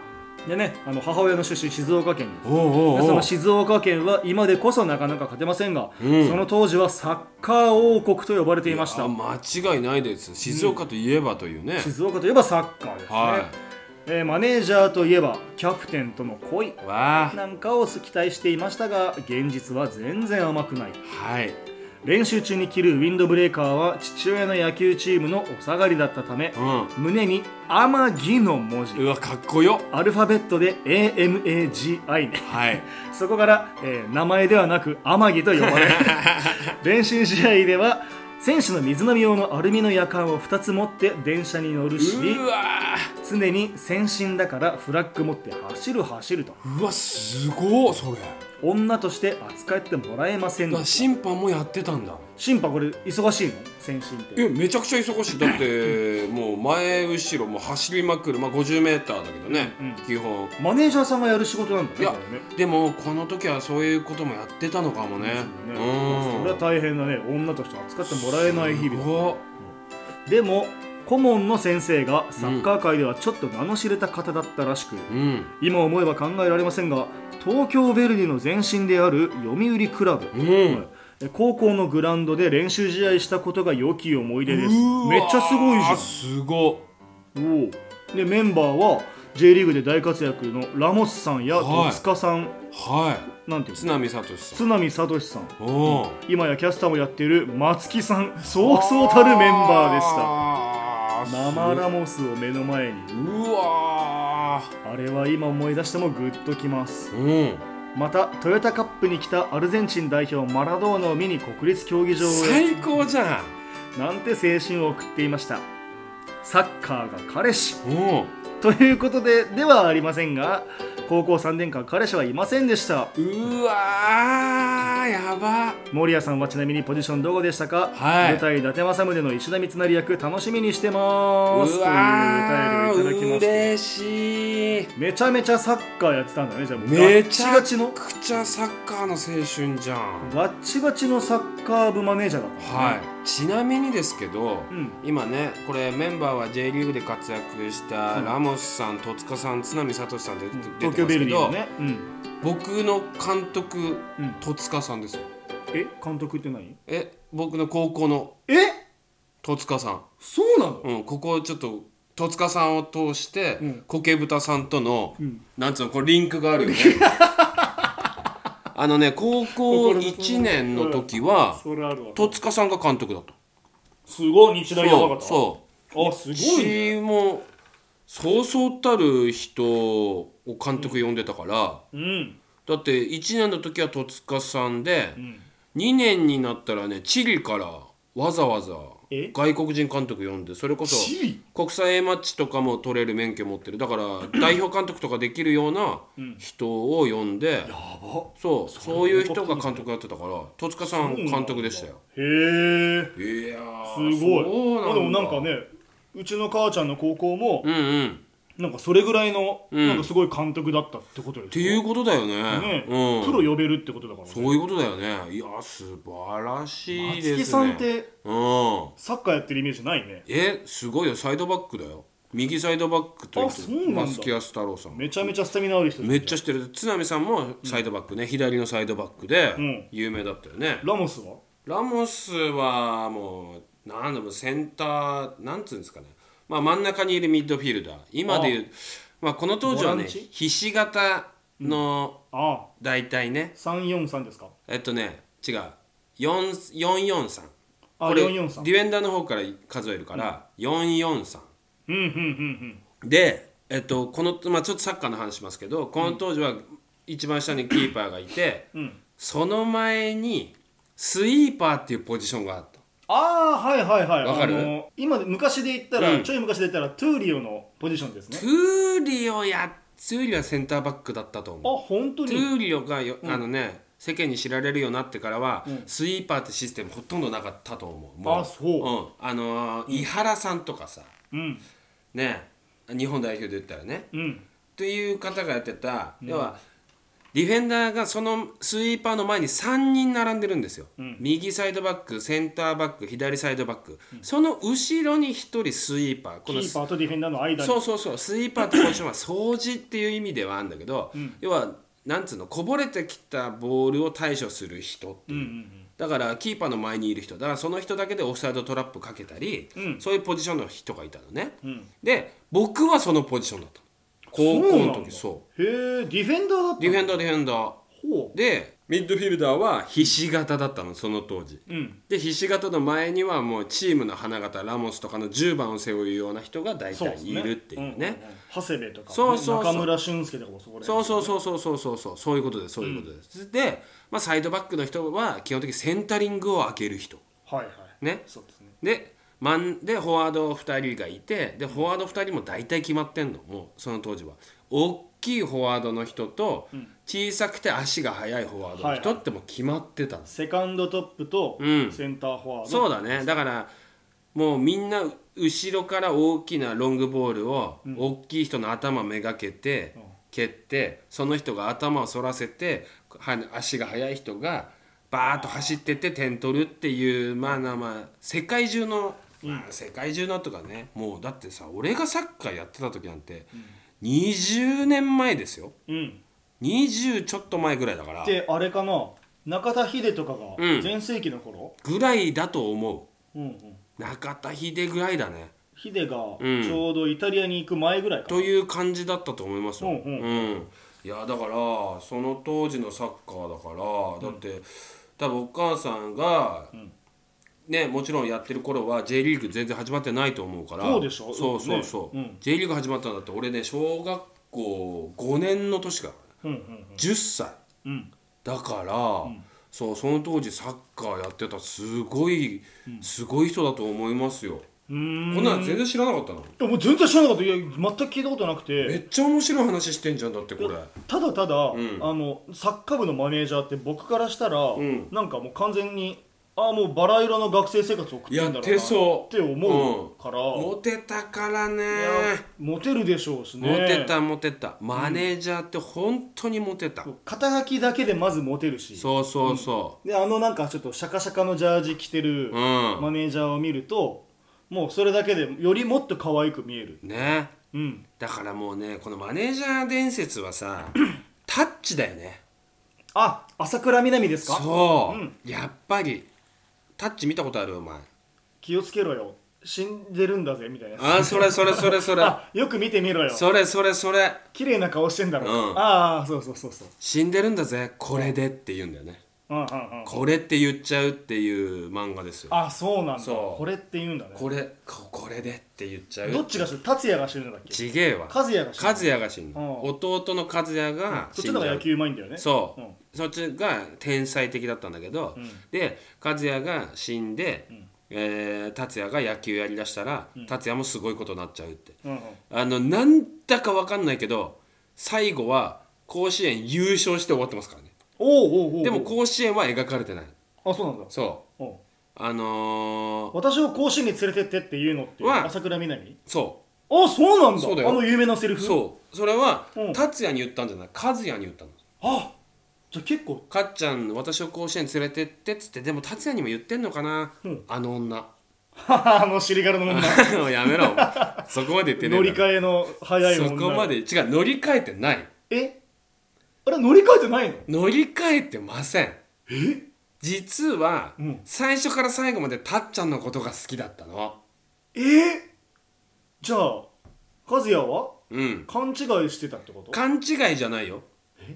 でねあの母親の出身静岡県。でその静岡県は今でこそなかなか勝てませんが、うん。その当時はサッカー王国と呼ばれていました。あ間違いないです。静岡といえばというね、静岡といえばサッカーですね、はえーマネージャーといえばキャプテンとの恋なんかを期待していましたが現実は全然甘くない。はい練習中に着るウィンドブレーカーは父親の野球チームのお下がりだったためう胸に「天城」の文字。んうわかっこよ。アルファベットで AMAGI ねはい。そこから、えー名前ではなく天城と呼ばれ 練習試合では選手の水飲み用のアルミの夜間を2つ持って電車に乗るしうわ常に先進だからフラッグ持って走る走ると。うわすごっそれ女として扱ってもらえませんだ審判もやってたんだ。審判これ忙しいの？先進って。えめちゃくちゃ忙しい。だってもう前後ろもう走りまくるまあ 50m だけどね、うん。基本。マネージャーさんがやる仕事なんだねいやね。でもこの時はそういうこともやってたのかもね。ね。うん。それは大変なね。女として扱ってもらえない日々だでも顧問の先生がサッカー界ではちょっと名の知れた方だったらしく、うん。今思えば考えられませんが東京ヴェルディの前身である読売クラブ、うん。はい高校のグラウンドで練習試合したことが良き思い出です。めっちゃすごいじゃん。すごっ。おおでメンバーは J リーグで大活躍のラモスさんやはい。戸塚さん、はい。なんていうの？津波聡さん。津波聡さん。今やキャスターもやっている松木さん。そうそうたるメンバーでしたた生ラモスを目の前に。うわあれは今思い出してもグッときます。ーうん。またトヨタカップに来たアルゼンチン代表マラドーナを見に国立競技場へ。最高じゃん。なんて青春を送っていました。サッカーが彼氏。ということでではありませんが高校3年間彼氏はいませんでした。うわーやば。守屋さんはちなみにポジションどこでしたか、はい。舞台伊達政宗の石田三成役楽しみにしてます。うというわお便りをいただきまーして嬉しいめちゃめちゃサッカーやってたんだねじゃあもう。めちゃチガチの？くちゃサッカーの青春じゃん。ガッチガチのサッカー部マネージャーだったね。はいちなみにですけど、うん。今ねこれメンバーは J リーグで活躍したうん。ラモスさん戸塚さん津波聡さんで出てますけど、ね、うん。僕の監督うん、戸塚さんですよ。え監督って何？え僕の高校のえ？戸塚さん。そうなの？うん、ここちょっと戸塚さんを通して、うん。苔豚さんとの、ん。なんつうのこれリンクがあるよね あのね高校1年の時は戸塚さんが監督だった。すごい日大やばかった。そう。あすごいね。しもうそうそうたる人を監督呼んでたから、うん。だって1年の時は戸塚さんで、ん。2年になったらねチリからわざわざえ外国人監督呼んでそれこそ国際 A マッチとかも取れる免許持ってる。だから 代表監督とかできるような人を呼んで、やば。そうそういう人が監督やってたから戸塚さん監督でしたよ。へえ。いやーすごい。そうなんでもなんかねうちの母ちゃんの高校もうんうんなんかそれぐらいのん。なんかすごい監督だったってことでっていうことだよね。ね、うん、プロ呼べるってことだからね。そういうことだよね。いや素晴らしいですね。松木さんってうん。サッカーやってるイメージないね。えすごいよ。サイドバックだよ。右サイドバックと言ってあそうなんだ。マスキアス太郎さん。めちゃめちゃスタミナある人めっちゃ知ってる。津波さんもサイドバックね、左のサイドバックでん。有名だったよね、ラモスは？ラモスはもうなんだろうセンターなんつうんですかねまあ真ん中にいるミッドフィルダー。今でいうまあこの当時はねひし形のあ大体ね、343ですか？えっとね違う。4 443あこれ443ディフェンダーの方から数えるから、443うんうんうんで、えっと、この、まあ、ちょっとサッカーの話しますけどこの当時は一番下にキーパーがいて、うん。その前にスイーパーっていうポジションがあああはいはいはい。わかる。あの今昔で言ったら、うん。ちょい昔で言ったらトゥーリオのポジションですね。トゥーリオやトゥーリオはセンターバックだったとあ思う。本当に？トゥーリオがよ、あのね世間に知られるようになってからは、スイーパーってシステムほとんどなかったと思う。もう。あそう。うん、あのー井原さんとかさうん。ね日本代表で言ったらね。うん。っていう方がやってた、要はディフェンダーがそのスイーパーの前に3人並んでるんですよ、右サイドバックセンターバック左サイドバック、その後ろに1人スイーパー。このキーパーとディフェンダーの間に。そうそうそう。スイーパーってポジションは掃除っていう意味ではあるんだけど、要はなんつうのこぼれてきたボールを対処する人っていう。うんうんだからキーパーの前にいる人。だからその人だけでオフサイドトラップかけたり、うん。そういうポジションの人がいたのね、うん。で僕はそのポジションだった高校の時そうへえディフェンダーだったディフェンダーディフェンダー。ほでミッドフィルダーはひし形だったのその当時。ううん。でひし形の前にはもうチームの花形ラモスとかの10番を背負うような人が大体いるっていうね。んんん長谷部とか、ね、そうそうそう。中村俊輔とかもそこらそう辺そうそうそうそうそうそうそういうことですそういうことです、で、まあ、サイドバックの人は基本的にセンタリングを開ける人はいはいねそうですねでマンでフォワード2人がいてでフォワード2人も大体決まってんの。もうその当時は。大きいフォワードの人と小さくて足が速いフォワードの人ってもう決まってたんです、セカンドトップとうん。センターフォワード、そうだね。だからもうみんな後ろから大きなロングボールを大きい人の頭めがけてうん。蹴ってその人が頭を反らせては足が速い人がバーッと走ってって点取るっていうまあまあまあ世界中の、まあ、世界中のとかねもうだってさ俺がサッカーやってた時なんて20年前ですよ。うん。20ちょっと前ぐらいだから。であれかな中田秀とかがうん。全盛期の頃、ぐらいだと思う。んうん、う中田秀ぐらいだね。秀がうん。ちょうどイタリアに行く前ぐらいかな、という感じだったと思いますよ、うんうんうん。いやだからその当時のサッカーだからだって多分お母さんが、ねもちろんやってる頃は J リーグ全然始まってないと思うから。そうでしょ？そうそうそう、ねうん。J リーグ始まったんだって俺ね小学校5年の年から。うんうん10歳。うん。だから、そうその当時サッカーやってたすごい、すごい人だと思いますよ。こんなの全然知らなかったの？いやもう全然知らなかった。いや全く聞いたことなくめてっちゃ面白い話してんじゃんだってこれ。ただただ、ん。あのサッカー部のマネージャーって僕からしたら、ん。なんかもう完全にああもうバラ色の学生生活を送ってんだろうな。やってそうって思うから、モテたからね。いやモテるでしょうしね。モテたモテた。マネージャーって本当にモテた、肩書きだけでまずモテるし。そうそうそであのなんかちょっとシャカシャカのジャージ着てるううん。マネージャーを見るともうそれだけでよりもっと可愛く見える。ね。うん。だからもうねこのマネージャー伝説はさ タッチだよね。あ朝倉みなみですか？そう、うん。やっぱりタッチ見たことあるお前。気をつけろよ。死んでるんだぜみたいな。あそれそれそれそれ。あよく見てみろよ。それそれそれ。綺麗な顔してんだろ、うん。ああそうそうそうそう。死んでるんだぜこれでって言うんだよねうんうんうん。これって言っちゃうっていう漫画ですよ。あそうなんだ。そう。これって言うんだね。これここれでって言っちゃうどっちが知る達也が知るんだっけ？ちげえわ。和也が知る和也が死んだ。うん。弟の和也が死んじゃう。そっちの方が野球うまいんだよね。そう、うん。そっちが天才的だったんだけど、ん。で和也が死んで、えー達也が野球やりだしたら、達也もすごいことになっちゃうって。うんうん。あのなんだか分かんないけど最後は甲子園優勝して終わってますからねおうおうおうでも甲子園は描かれてない。あそうなんだ。そう。おう。あのー、私を甲子園に連れてってっていうのっては朝倉みなみそあそうなんだ。そうだよ。あの有名なセリうフ？そう。それは、うん。達也に言ったんじゃない？和也に言ったの。あじゃあ結構。かっちゃん私を甲子園連れてってっつってでも達也にも言ってんのかな、うん。あの女。あの尻柄の女。やめろお前。そこまで言ってねえ 乗り換えの早いそ女こまで違う乗り換えてない。え？あれ乗り換えてないの？乗り換えてません。え？実は、うん。最初から最後までたっちゃんのことが好きだったの。え？じゃあ和也は？うん。勘違いしてたってこと？勘違いじゃないよ。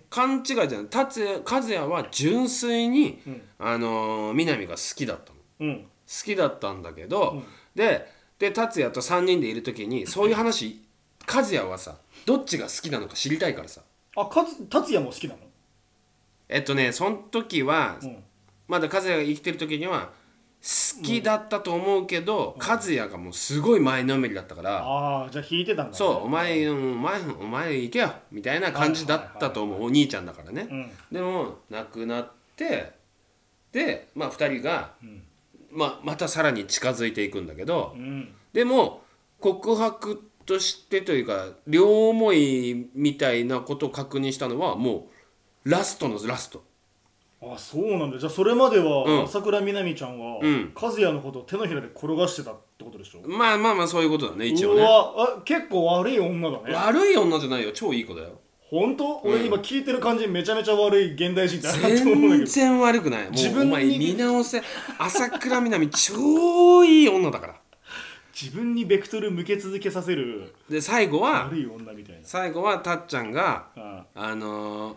勘違いじゃない。達也和也は純粋に、うん。あのー南が好きだったの。うん。好きだったんだけど、でで達也と3人でいる時にそういう話和也はさどっちが好きなのか知りたいからさあかつ達也も好きなの？えっとねその時は、うん。まだ和也が生きてる時には好きだったと思うけど、和也がもうすごい前のめりだったから、ああじゃあ引いてたんだね。そうお前うんお前お前行けよみたいな感じだったと思うお兄ちゃんだからね、うん。でも亡くなってでまあ2人が、まあ、またさらに近づいていくんだけど、うん。でも告白としてというか両思いみたいなことを確認したのはもうラストのラスト。あそうなんだ。じゃあそれまでは、うん。朝倉みなみちゃんは、うん。和也のことを手のひらで転がしてたってことでしょ？まあまあまあそういうことだね一応うねわあ結構悪い女だね。悪い女じゃないよ超いい子だよ。本当、俺今聞いてる感じめちゃめちゃ悪い現代人だなと思うんだ全然悪くない。も自分にうお前見直せ。朝倉みなみ超いい女だから自分にベクトル向け続けさせるで最後は悪い女みたいな。最後はたっちゃんがああ。のー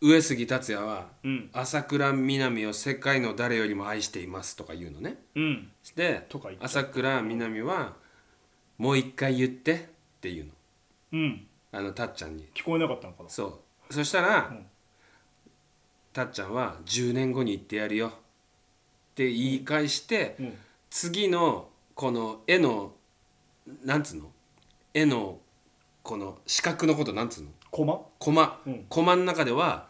上杉達也はうん。朝倉みなみを世界の誰よりも愛していますとか言うのね。うん。でとか言っちゃう朝倉みなみはもう一回言ってっていうの。うん。あのたっちゃんに。聞こえなかったのかな。そう。そしたら、うん。たっちゃんは10年後に言ってやるよ。って言い返して、うん。次のこの絵のなんつうの？絵のこの四角のことなんつうの？コマ？コマ、うん。コマの中では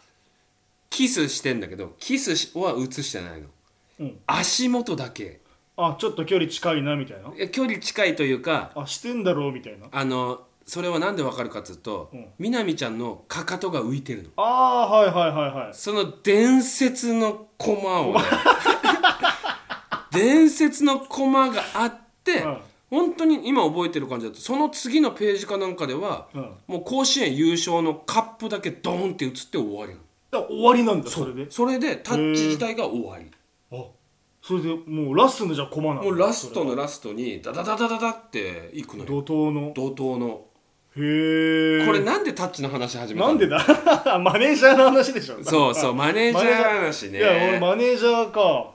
キスしてんだけどキスは映してないの。うん。足元だけ。あちょっと距離近いなみたいな？え距離近いというかあしてんだろうみたいな？あのそれはなんでわかるかっつうと、うん。みなみちゃんのかかとが浮いてるの。ああはいはいはいはい。その伝説のコマをね伝説のコマがあって、うん。本当に今覚えてる感じだとその次のページかなんかでは、うん。もう甲子園優勝のカップだけドーンって映って終わりなの。だ終わりなんだそれで？それでタッチ自体が終わり。あそれでもうラストのじゃあコマなの？もうラストのラストにダダダダダダっていくのよ。怒涛の？怒涛の。へえこれなんでタッチの話始めたの？なんでだ？マネージャーの話でしょ。そうそうマネージャー話ね。いや俺マネージャーか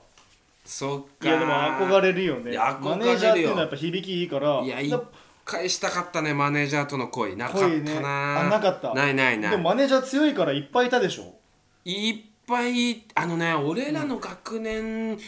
そっかいやでも憧れるよね。マネージャーっていうのはやっぱ響きいいから。いや一だ回したかったねマネージャーとの恋。なかったな、恋ね。あなかった。ないないない。でもマネージャー強いからいっぱいいたでしょ。いっぱいあのね俺らの学年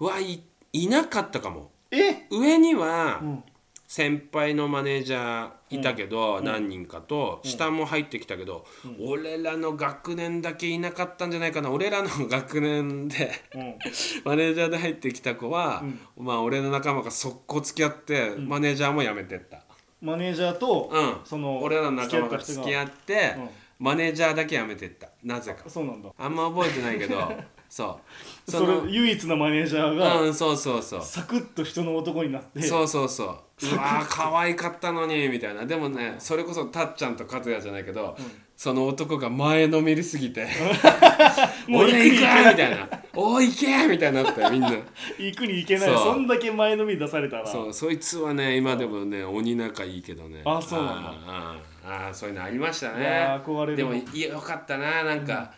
はい,、いなかったかも。え？上にはん。先輩のマネージャーいたけど、何人かと下も入ってきたけど、俺らの学年だけいなかったんじゃないかな。俺らの学年でうん。マネージャーで入ってきた子は、まあ俺の仲間が速攻付き合って、マネージャーも辞めてった、マネージャーと、うん、その俺らの仲間が付き合って、うん。マネージャーだけ辞めてった。なぜか。そうなんだ。あんま覚えてないけど そう。それ唯一のマネージャーが、うんそうそうそう。サクッと人の男になってそうそうそう。うわー可愛かったのにみたいな。でもねそれこそたっちゃんと和也じゃないけど、その男が前のめりすぎて「もう俺行く!」みたいな「おい行け!」みたいになってみんな。行くに行けない。そんだけ前のめり出されたら。そうそいつはね今でもね鬼仲いいけどね。あそうなんだ。あーあーそういうのありましたね。ー憧れるでもよかったななんか、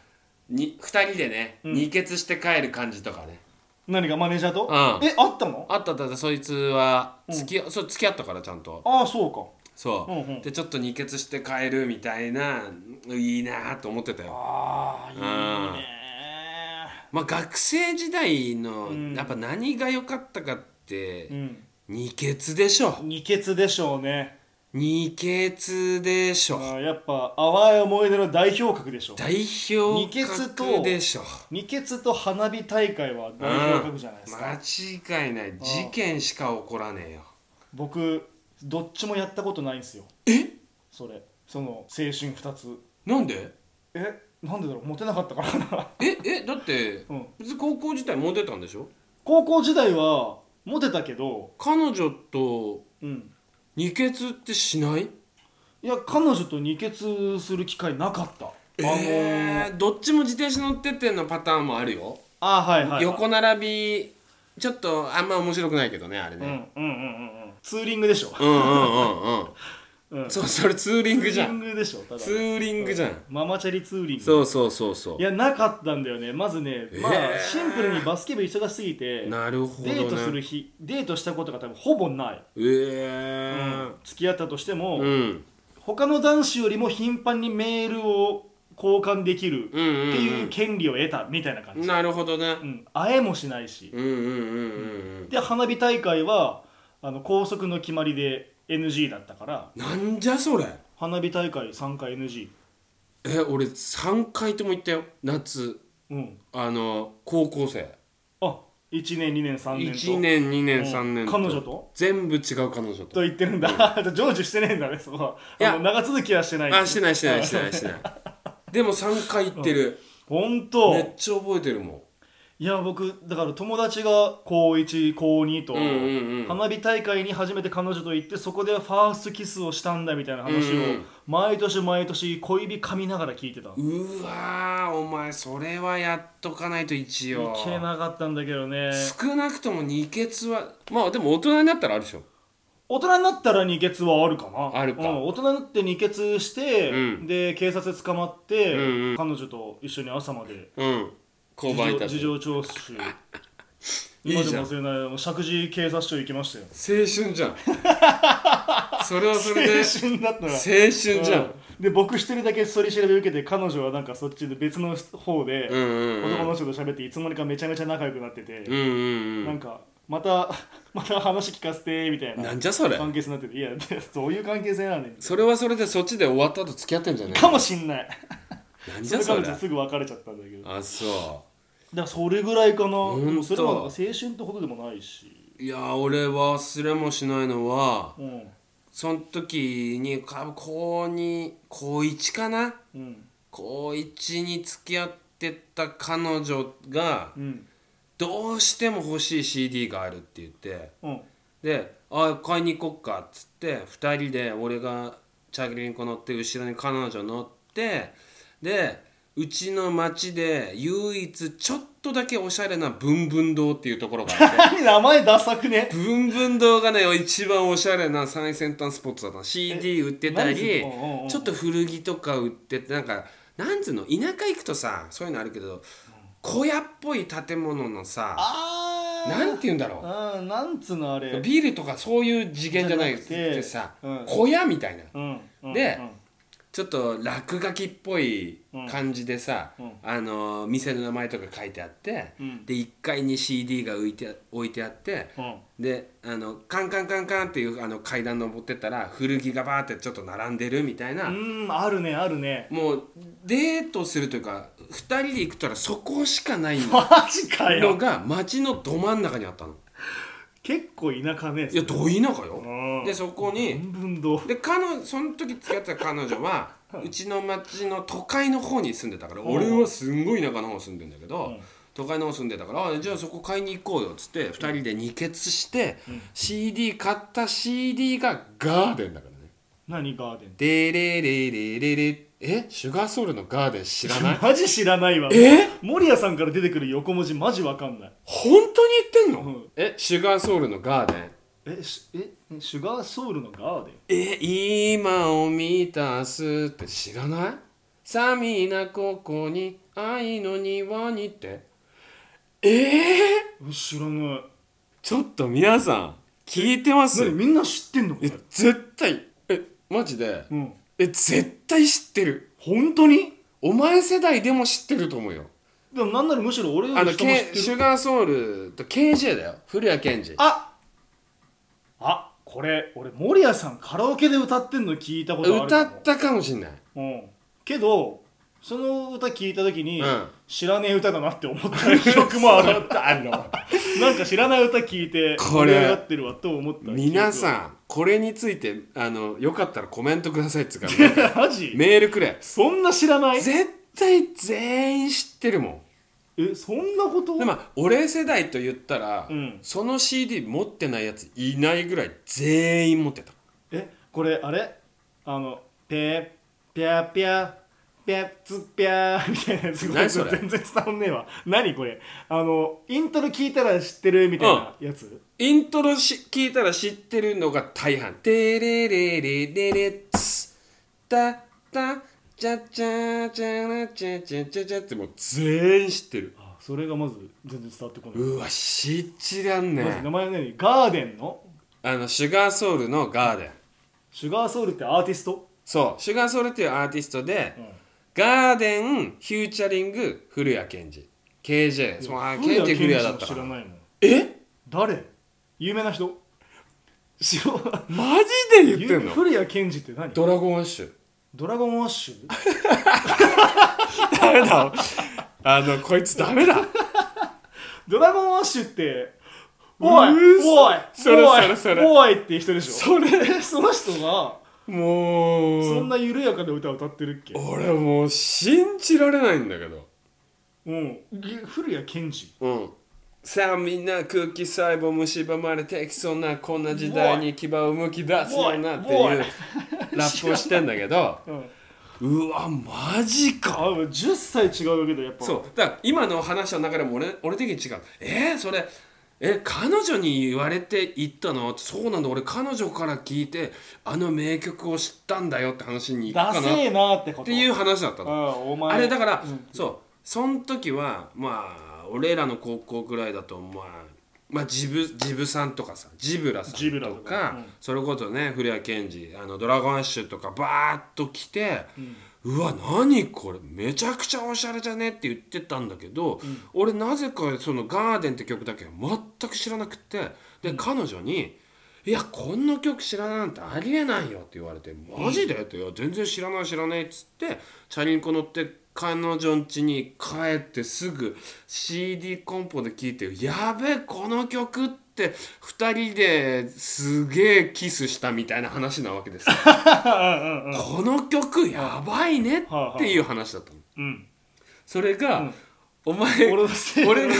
に2人でね、二血して帰る感じとかね。何がマネージャーと、うん。えあったの？あったあった。あったそいつは付き,、そう付き合ったからちゃんと。ああそうか。そう、うんうん。でちょっと二血して帰るみたいないいなと思ってたよ。ああいいねまあ学生時代の、ん。やっぱ何が良かったかって、うん。二血でしょ。二血でしょうね二血でしょ。やっぱ淡い思い出の代表格でしょ。代表二血と格でしょ。二血と花火大会は代表格じゃないですか、間違いない。事件しか起こらねえよ。僕どっちもやったことないんですよ。え？それ。その青春2つ。なんで？えなんでだろう？モテなかったからかな。え？え？だって、うん。別に高校時代モテたんでしょ？高校時代はモテたけど彼女とうん二血ってしない？いや彼女と二血する機会なかった。あのーえー、どっちも自転車乗ってってのパターンもあるよ、あはいはい、はい、横並びちょっとあんま面白くないけどねあれうんうんね、うんうんうん。ツーリングでしょ、うん、うんうんうん うん、そうそれツーリングじゃん。ツーリングでしょただツーリングじゃん。ママチャリツーリング。そうそうそうそいやなかったんだよね。まずね、まあえーシンプルにバスケ部忙しすぎてうなるほどね。デートする日デートしたことが多分ほぼない、え付き合ったとしても、ー、うん。他の男子よりも頻繁にメールを交換できるってうんうんうん。いう権利を得たみたいな感じ、なるほどね。うん、会えもしないし、うんうんうんうん。で花火大会はあの高速の決まりで NG だったから。うんなんじゃそれ。花火大会3回 NG え俺3回とも行ったよ。夏。うん。あの高校生。あ1年2年3年と。1年2年うん。3年彼女と？全部違う彼女と。と言ってるんだ。成就してねえんだねそこはいや。あの長続きはしてない。あしてないしてないしてないしてない。でも3回行ってる。本当。めっちゃ覚えてるもんいや僕だから友達が高1高2とうんうんうん。花火大会に初めて彼女と行ってそこでファーストキスをしたんだみたいな話を毎年毎年小指噛みながら聞いてた。うわーお前それはやっとかないと一応。けなかったんだけどね。少なくとも二血はまあでも大人になったらあるでしょ。大人になったら二血はあるかな。あるか。うん大人になって二血して、うん。で警察捕まって、うんうん。彼女と一緒に朝までうん交番いた事情聴取いいじゃん。今でも忘れない石神井警察署行きましたよ。青春じゃん。それはそれで青青春だったら春じゃん。うん。で僕一人だけ取り調べ受けて彼女はなんかそっちで別の方で、うんうんうん。男の人と喋っていつの間にかめちゃめちゃ仲良くなってて、うんうんなんかまた また話聞かせてみたいうんななんじゃそれ？関係性になってていやで どういう関係性なんねんそれはそれでそっちで終わった後付き合ってんじゃねえかもしんない。なんじそれ？ゃそれ彼女すぐ別れちゃったんだけどだからそれぐらいかな。でもそれは青春ってほどでもないし。ういや俺忘れもしないのはうん。その時にか高2高1かな？うん。高1に付き合ってた彼女がうん。どうしても欲しい CD があるって言ってうん。で「あ買いに行こっか」っつって2人で俺がチャリンコ乗って後ろに彼女乗ってでうちの町で唯一ちょっとだけおしゃれなブンブン堂っていうところがあって。何名前ダサくね？ブンブン堂がね一番おしゃれな最先端スポットだったの。CD 売ってた何りちょっと古着とか売っててなんかなんつうの田舎行くとさそういうのあるけど小屋っぽい建物のさなんて言うんだろう。んなんつうのあれ？うビルとかそういう次元じゃないじゃなくて。てさうん。小屋みたいな。うんうんでうんちょっと落書きっぽい感じでさ、うん。あの店の名前とか書いてあって、うん。で1階に CD が置いて置いてあって、うん。であのカンカンカンカンっていうあの階段登ってったら古着がバーってちょっと並んでるみたいな、うんあるねあるね。もうデートするというか2人で行くとらそこしかないのが街のど真ん中にあったの結構田舎ねいやど田舎よ。うん。でそこにで彼女その時付き合ってた彼女はうちの町の都会の方に住んでたから俺はすんごい田舎の方住んでんだけど、うん。都会の方住んでたからあじゃあそこ買いに行こうよっつって2人で二血して、CD 買った CD がガーデンだからね。何ガーデン？デレレレレレえ？シュガーソウルのガーデン知らない？マジ知らないわ。え？守屋さんから出てくる横文字マジわかんない。本当に言ってんの、うん。え？シュガーソウルのガーデン。えしえ？シュガーソウルのガーデン？え？今を満たすって知らない？さみなここに愛の庭にって。え？ー、え知らない。ちょっと皆さん聞いてます？何？みんな知ってんのこえれ絶対。えマジで？うんえ絶対知ってる。本当に？お前世代でも知ってると思うよ。でもなんならむしろ俺よあのり人も知っ K てる。シュガーソウルと KJ だよ。古谷健二。ああこれ俺守屋さんカラオケで歌ってんの聞いたことあるかも。歌ったかもしんない。うん。けどその歌聞いた時に、うん。知らねえ歌だなって思った記憶もある。なんか知らない歌聞いてこれ盛り上がってるわと思った皆さんこれについてあのよかったらコメントくださいっつうからん マジ？メールくれ。そんな知らない？絶対全員知ってるもん。えそんなこと？でも俺世代と言ったら、うん。その CD 持ってないやついないぐらい全員持ってた。えこれあれ？あのペーピャーピャーピャッツピャーみたいなやつ。何それ？全然伝わんねえわ。何これ？あのイントロ聞いたら知ってるみたいなやつ、イントロし聞いたら知ってるのが大半「テレレレレレッツタタチャチャチャラチャチャチャチャ」ってもう全員知ってる。あそれがまず全然伝わってこない。うわ知っらんね名前は何ガーデンの？あのシュガーソウルのガーデン。シュガーソウルってアーティスト、そう。シュガーソウルっていうアーティストで、うん。ガーデンフューチャリング古谷健二。KJ そうあ KJ 古谷だったから知らないもん。え？誰？有名な人。知らマジで言ってんの？降谷建志って何？ドラゴンアッシュ。ドラゴンアッシュ？ダメだ。あのこいつダメだ。ドラゴンアッシュっておいおいそれそれそれ。おいっていう人でしょ？それ。えその人がもう。そんな緩やかな歌を歌ってるっけ？俺もう信じられないんだけど。うん。ぎ古谷健二？うんさあみんな空気細胞蝕まれてきそうなこんな時代に牙をむき出すようなっておいうラップをしてんだけど。うわマジか。あ10歳違うけどやっぱ。そう。だから今の話の中でも俺俺的に違う。えー、それえ彼女に言われて言ったの？そうなんだ俺彼女から聞いてあの名曲を知ったんだよって話に行くダセかなっえなってこと？ていう話だったうのあれだから、うん。そう。その時はまあ俺らの高校ぐらいだとまあまあジブジブさんとかさジブラさんとか。うん。それこそね古谷健二あのドラゴンアッシュとかバーッと来て、うわ何これめちゃくちゃおしゃれじゃねって言ってたんだけど、俺なぜかその「ガーデン」って曲だけは全く知らなくてで、彼女に「いやこんな曲知らないなんてありえないよ」って言われて「マジで?」って「いや全然知らない知らない」っつってチャリンコ乗って彼女ん家に帰ってすぐ CD コンポで聴いて「やべえこの曲って2人ですげえキスしたみたいな話なわけです この曲やばいねっていう話だったの。うん。それが、うんお前俺のせい俺の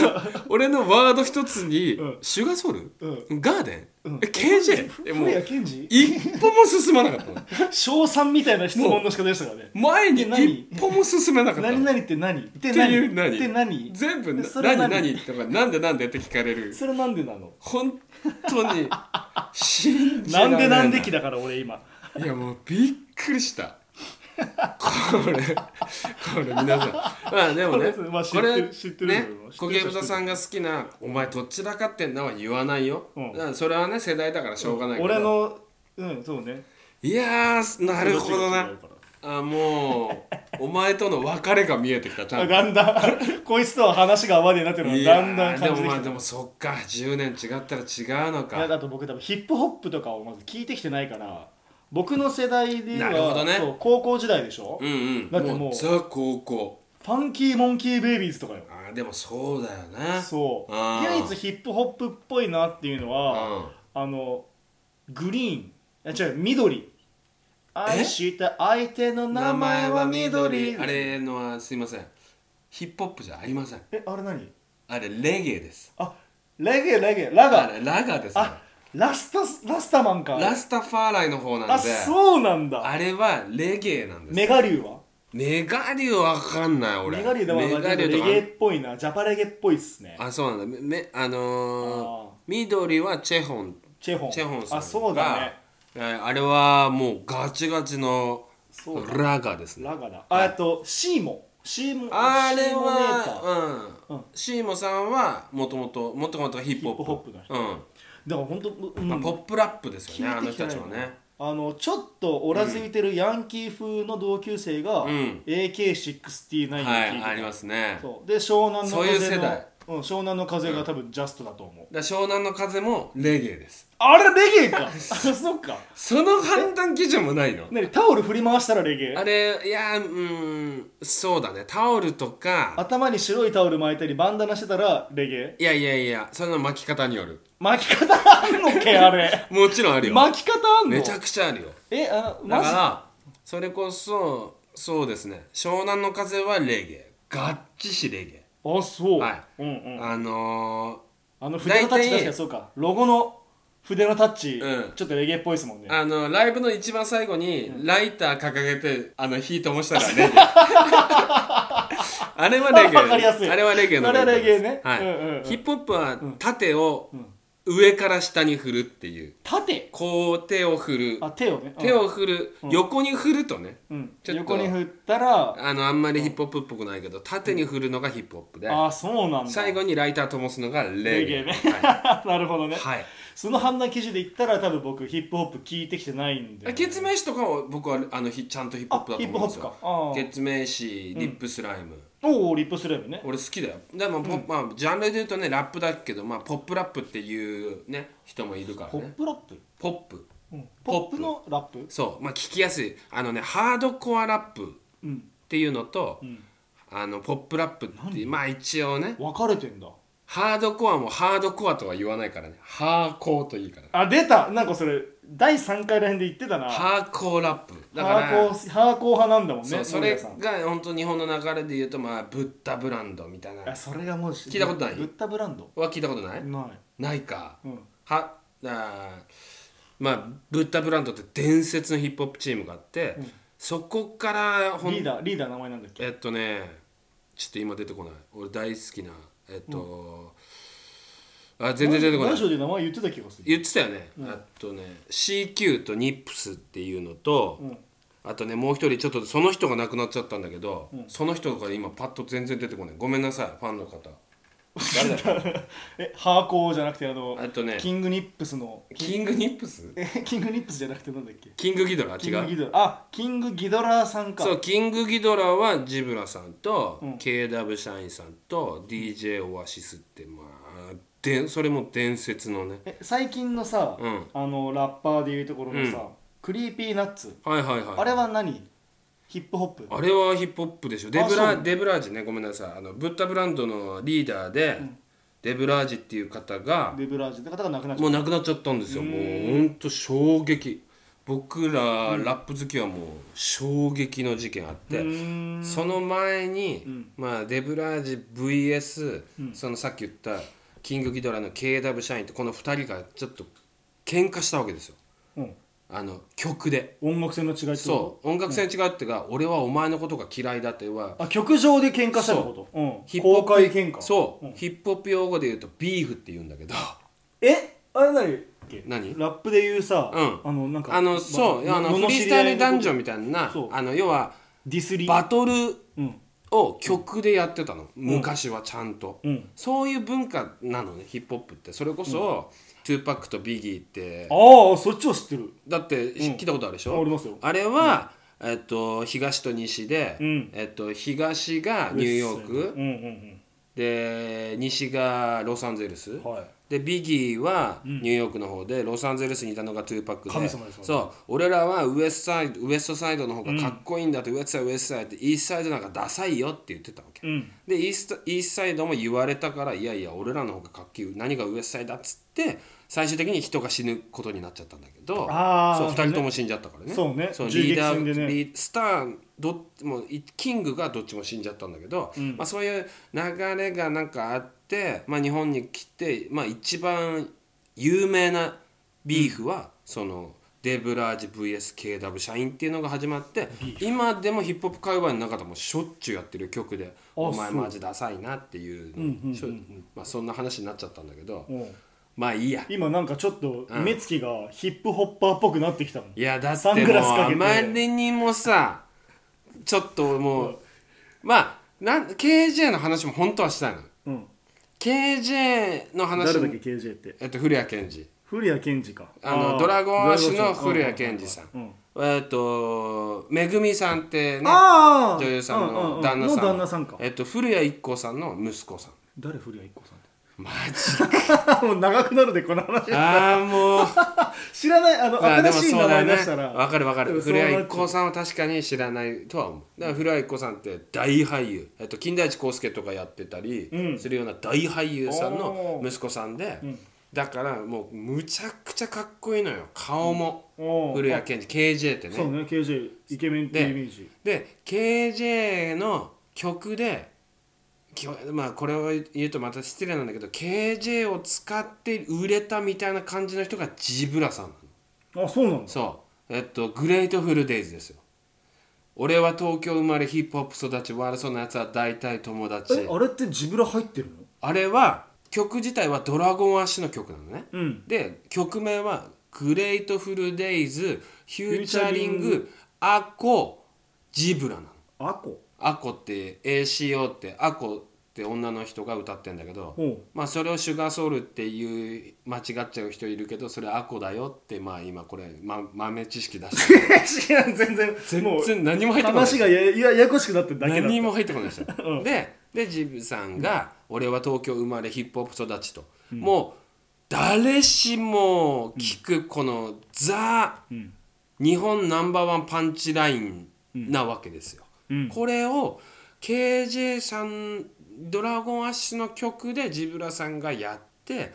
俺のワード一つに、うん。シュガーソウル、うん。ガーデン、うん。え KJ えもう古谷健二？一歩も進まなかったの。小3みたいな質問の仕方でしたからね。前に一歩も進めなかったの。何々って何？ってっていう何？って何？全部なそれ何？何？何？とかなんでなんでって聞かれる。それなんでなの？本当に 信じられないなんでなんできだから俺今。いやもうびっくりしたこれこれ皆さん。まあでもねこれまあ知ってこれる知ってるね小ゲブタさんが好きな「お前どちらかってんな」は言わないよ、うん。だからそれはね世代だからしょうがないけど、俺のうんそうね。いやーなるほどな。あもうお前との別れが見えてきたちゃんと。だんだん。こいつとは話が合わねえなっていうのいやがだんだんーでも感じてまあでもそっか。10年違ったら違うのいやかだと僕多分ヒップホップとかをまず聞いてきてないから僕の世代ではなるほどね。そう高校時代でしょ、うんうん。だってもうザ高校。ファンキーモンキーベイビーズとかよ。あーでもそうだよね。そう。あー。唯一ヒップホップっぽいなっていうのは、うん。あのグリーン。あ違う緑。愛した相手の名前は緑。あれのはすいません。ヒップホップじゃありません。えあれ何？あれレゲエです。あレゲエレゲエラあガれラガです。ねあラスタラスタマンか。ラスタファーライの方なんで。あそうなんだ。あれはレゲエなんです。メガリュウは？メガリュウわかんない俺。メガリュウでもレゲエっぽいな。ジャパレゲっぽいっすね。あそうなんだ。めめあのーあ緑はチェホン。チェホン。チェホンさんあそうだね。あれはもうガチガチのラガですね。ラガだ。あとシーモ。シーモあれはシーモさん。はもともともともとヒップホップ。ヒップホップの人。うんだから本当、うん。まあ、ポップラップですよねあの人たちはね。あのちょっとおらついてるヤンキー風の同級生が、うん。AK69 をはい聞いてた。ありますね。で湘南のそういう風の世代。うん、湘南の風が多分ジャストだと思う、だから湘南の風もレゲエですあれレゲエか。あそっか。その判断基準もないの？何？タオル振り回したらレゲエ？あれいやうんそうだね。タオルとか。頭に白いタオル巻いたりバンダナしてたらレゲエ？いやいやいやその巻き方による。巻き方あんのけあれ。もちろんあるよ。巻き方あんの？めちゃくちゃあるよ。えあだマジ？からそれこそそうですね。湘南の風はレゲエ。ガッチしレゲあそう、はい。うんうん。エあのあの筆のタッチ大体確かにそうか。ロゴの筆のタッチ、うん。ちょっとレゲエっぽいですもんね。ー、あのライブの一番最後にライター掲げてあの火灯したらレゲエあれはレゲエ。わかりやすい。あれはレゲエのあれはレゲエね。はい。うんうんうん。ヒップホップは縦を上から下に振るっていう。縦。こう手を振る。あ手をね。手を振る、横に振るとね。うん、うんちょっと。横に振ったら。あのあんまりヒップホップっぽくないけど縦に振るのがヒップホップで、あそうなんだ。最後にライター灯すのがレゲエレゲエ なるほどね、い、はい。その判断基準で言ったら多分僕ヒップホップ聞いてきてないんで。ケツメイシとかは僕はあのひちゃんとヒップホップだと思うんですあヒップホッよプか。あー。ケツメイシリップスライム、おおリップスレームね。俺好きだよ。でもポップ、まあ、ジャンルで言うとねラップだけど、まあ、ポップラップっていうね人もいるからポッねプラップ、ポップ。うん、ポップ。のラップ？そう。まあ聞きやすい。あのねハードコアラップうん。っていうのと、ん。あのポップラップっていうまあ一応ね分かれてんだ。ハードコアもハードコアとは言わないからね。ハーコーといいから。あ出た。なんかそれ第3回らへんで言ってたな。ハハーコーラップ。だからーコーハーコー派なんだもんねそうそれが本当日本の流れで言うとまあブッダブランドみたいな。あそれがもう聞いたことない？ブッダブランド？は聞いたことない？ない。ないか。うん。はあーまあブッダブランドって伝説のヒップホップチームがあって、そこからほんリーダーリーダー名前なんだっけ？えっとねちょっと今出てこない。俺大好きなえっと、あ全然出てこない。ラジオで名前言ってた気がする。言ってたよね、あとね CQ とニップスっていうのと、うん。あとねもう一人ちょっとその人が亡くなっちゃったんだけど、その人が今パッと全然出てこない。ごめんなさいファンの方。誰だ えハーコーじゃなくてあのあとねキングニップスの。キングニップス？えキングニップスじゃなくてなんだっけ？キングギドラキング違うギドラ。あキングギドラさんか。そうキングギドラはジブラさんと、うん。KW 社員さんと DJ オアシスってまあでそれも伝説のね。え最近のさ、うん。あのラッパーでいうところのさ、クリーピーナッツ。はいはいはいあれは何？ヒップホップ？あれはヒップホップでしょ。デブラデブラージね。ごめんなさい。あのブッダブランドのリーダーで、デブラージっていう方がデブラージって方が亡くなっちゃっもう亡くなっちゃったんですよ。もうほんと衝撃。僕らラップ好きはもう衝撃の事件あって、その前に、ん。まあ、デブラージ VS、そのさっき言ったキングギドラの KW 社員ってこの2人がちょっと喧嘩したわけですよ。うん。あの曲で。音楽性の違いそう。音楽性違うっていうか、俺はお前のことが嫌いだってはあ曲上で喧嘩したってこと？う。ん。ヒップホッ公開喧嘩？そう、ん。ヒップホップ用語で言うとビーフって言うんだけど。え？あれ何？何？ラップで言うさ、うん。あのなんかあのそう。あのフリースタイルダンジョンみたいなそう。あの要はディスリバトルうんを曲でやってたの、昔はちゃんと、うん。そういう文化なのねヒップホップって。それこそ、トゥーパックとビギーって。ああそっちを知ってる。だって、聞いたことあるでしょ？あありますよ。あれは、えっと、東と西で、うん。えっと、東がニューヨークうんうんで西がロサンゼルス、うんはいでビギーはニューヨークの方で、ロサンゼルスにいたのがトゥーパックで。そう。俺らはウエストサイドウエストサイドの方がかっこいいんだって、ウエストサイドウエストサイドってイーストサイドなんかダサいよって言ってたわけ、うん。でイーストイーストサイドも言われたからいやいや俺らの方がかっこいい何がウエストサイドだっつって最終的に人が死ぬことになっちゃったんだけどそう2人とも死んじゃったからね。そうね。そうリーダースターどっもキングがどっちも死んじゃったんだけど、まあ、そういう流れがなんかあって、まあ、日本に来て、まあ、一番有名なビーフは、そのデブラージ VSKW 社員っていうのが始まって今でもヒップホップ界隈の中でもしょっちゅうやってる曲で「お前マジダサいな」っていうまあ、そんな話になっちゃったんだけどう。んまあいいや。今なんかちょっと目つきがヒップホッパーっぽくなってきたもん。いやだってサンもうグラスかけて。あまりにもさちょっともう、まあなん KJ の話も本当はしたいの。うん、KJ の話誰だっけ KJ って？えっと古谷健二。古谷健二か。あのー。ドラゴンアッシュの古谷健二さん。うんえっとめぐみさんってね女優さんの旦那さんの旦那さんか。えっと古谷一行さんの息子さん。誰古谷一行さん？マジ もう長くなるでこの話。ああもう。知らないあのまあで新しい名前出したら。わかるわかる。うん古谷一行さんは確かに知らないとは思う。だから古谷一行さんって大俳優、えっと、金田一耕助とかやってたりうん。するような大俳優さんの息子さんで、ん。だからもうむちゃくちゃかっこいいのよ。顔も、おー。古谷健二。KJ ってね。そうね KJ イケメンってイメージ。で KJ の曲でまあこれを言うとまた失礼なんだけど KJ を使って売れたみたいな感じの人がジブラさんあそうなんだ。そう。えっとグレートフルデイズですよ。俺は東京生まれヒップホップ育ち悪そうなやつは大体友達。えあれってジブラ入ってるの？あれは曲自体はドラゴンアッシュの曲なのね、うん。で曲名は「グレートフルデイズフューチャリング。アコジブラ」なの。アコ？アコって ACO ってアコって女の人が歌ってんだけどまあそれをシュガーソウルっていう間違っちゃう人いるけどそれアコだよってまあ今これ、ま、豆知識出して全然全然何も入ってこない。話がややややこしくなってるだけだ何も入ってこないで うん。ででジブさんが「俺は東京生まれヒップホップ育ちと」もう誰しも聞くこのザ、ん。日本ナンバーワンパンチラインなわけですよ、うん。これを KJ さんドラゴンアッシュの曲でジブラさんがやって、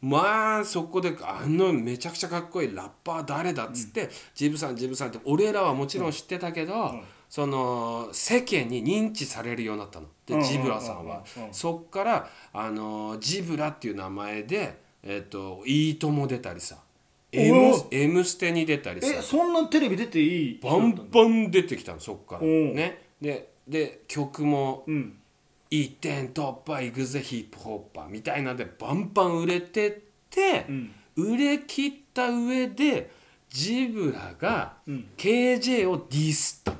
まあそこであのめちゃくちゃかっこいいラッパー誰だっつって、ジブさんジブさんって俺らはもちろん知ってたけど、その世間に認知されるようになったの。で、うん。ジブラさんは、うん。うん。うん。そっからあのジブラっていう名前で「えっといいとも」出たりさ「お M お M ステ」に出たりさえそんなテレビ出ていいバンバン出てきたのそっから。ね。でで曲もうん。一点突破いくぜヒップホッパーみたいなんでバンバン売れてってう、ん。売れ切った上でジブラがうん。KJ をディスった。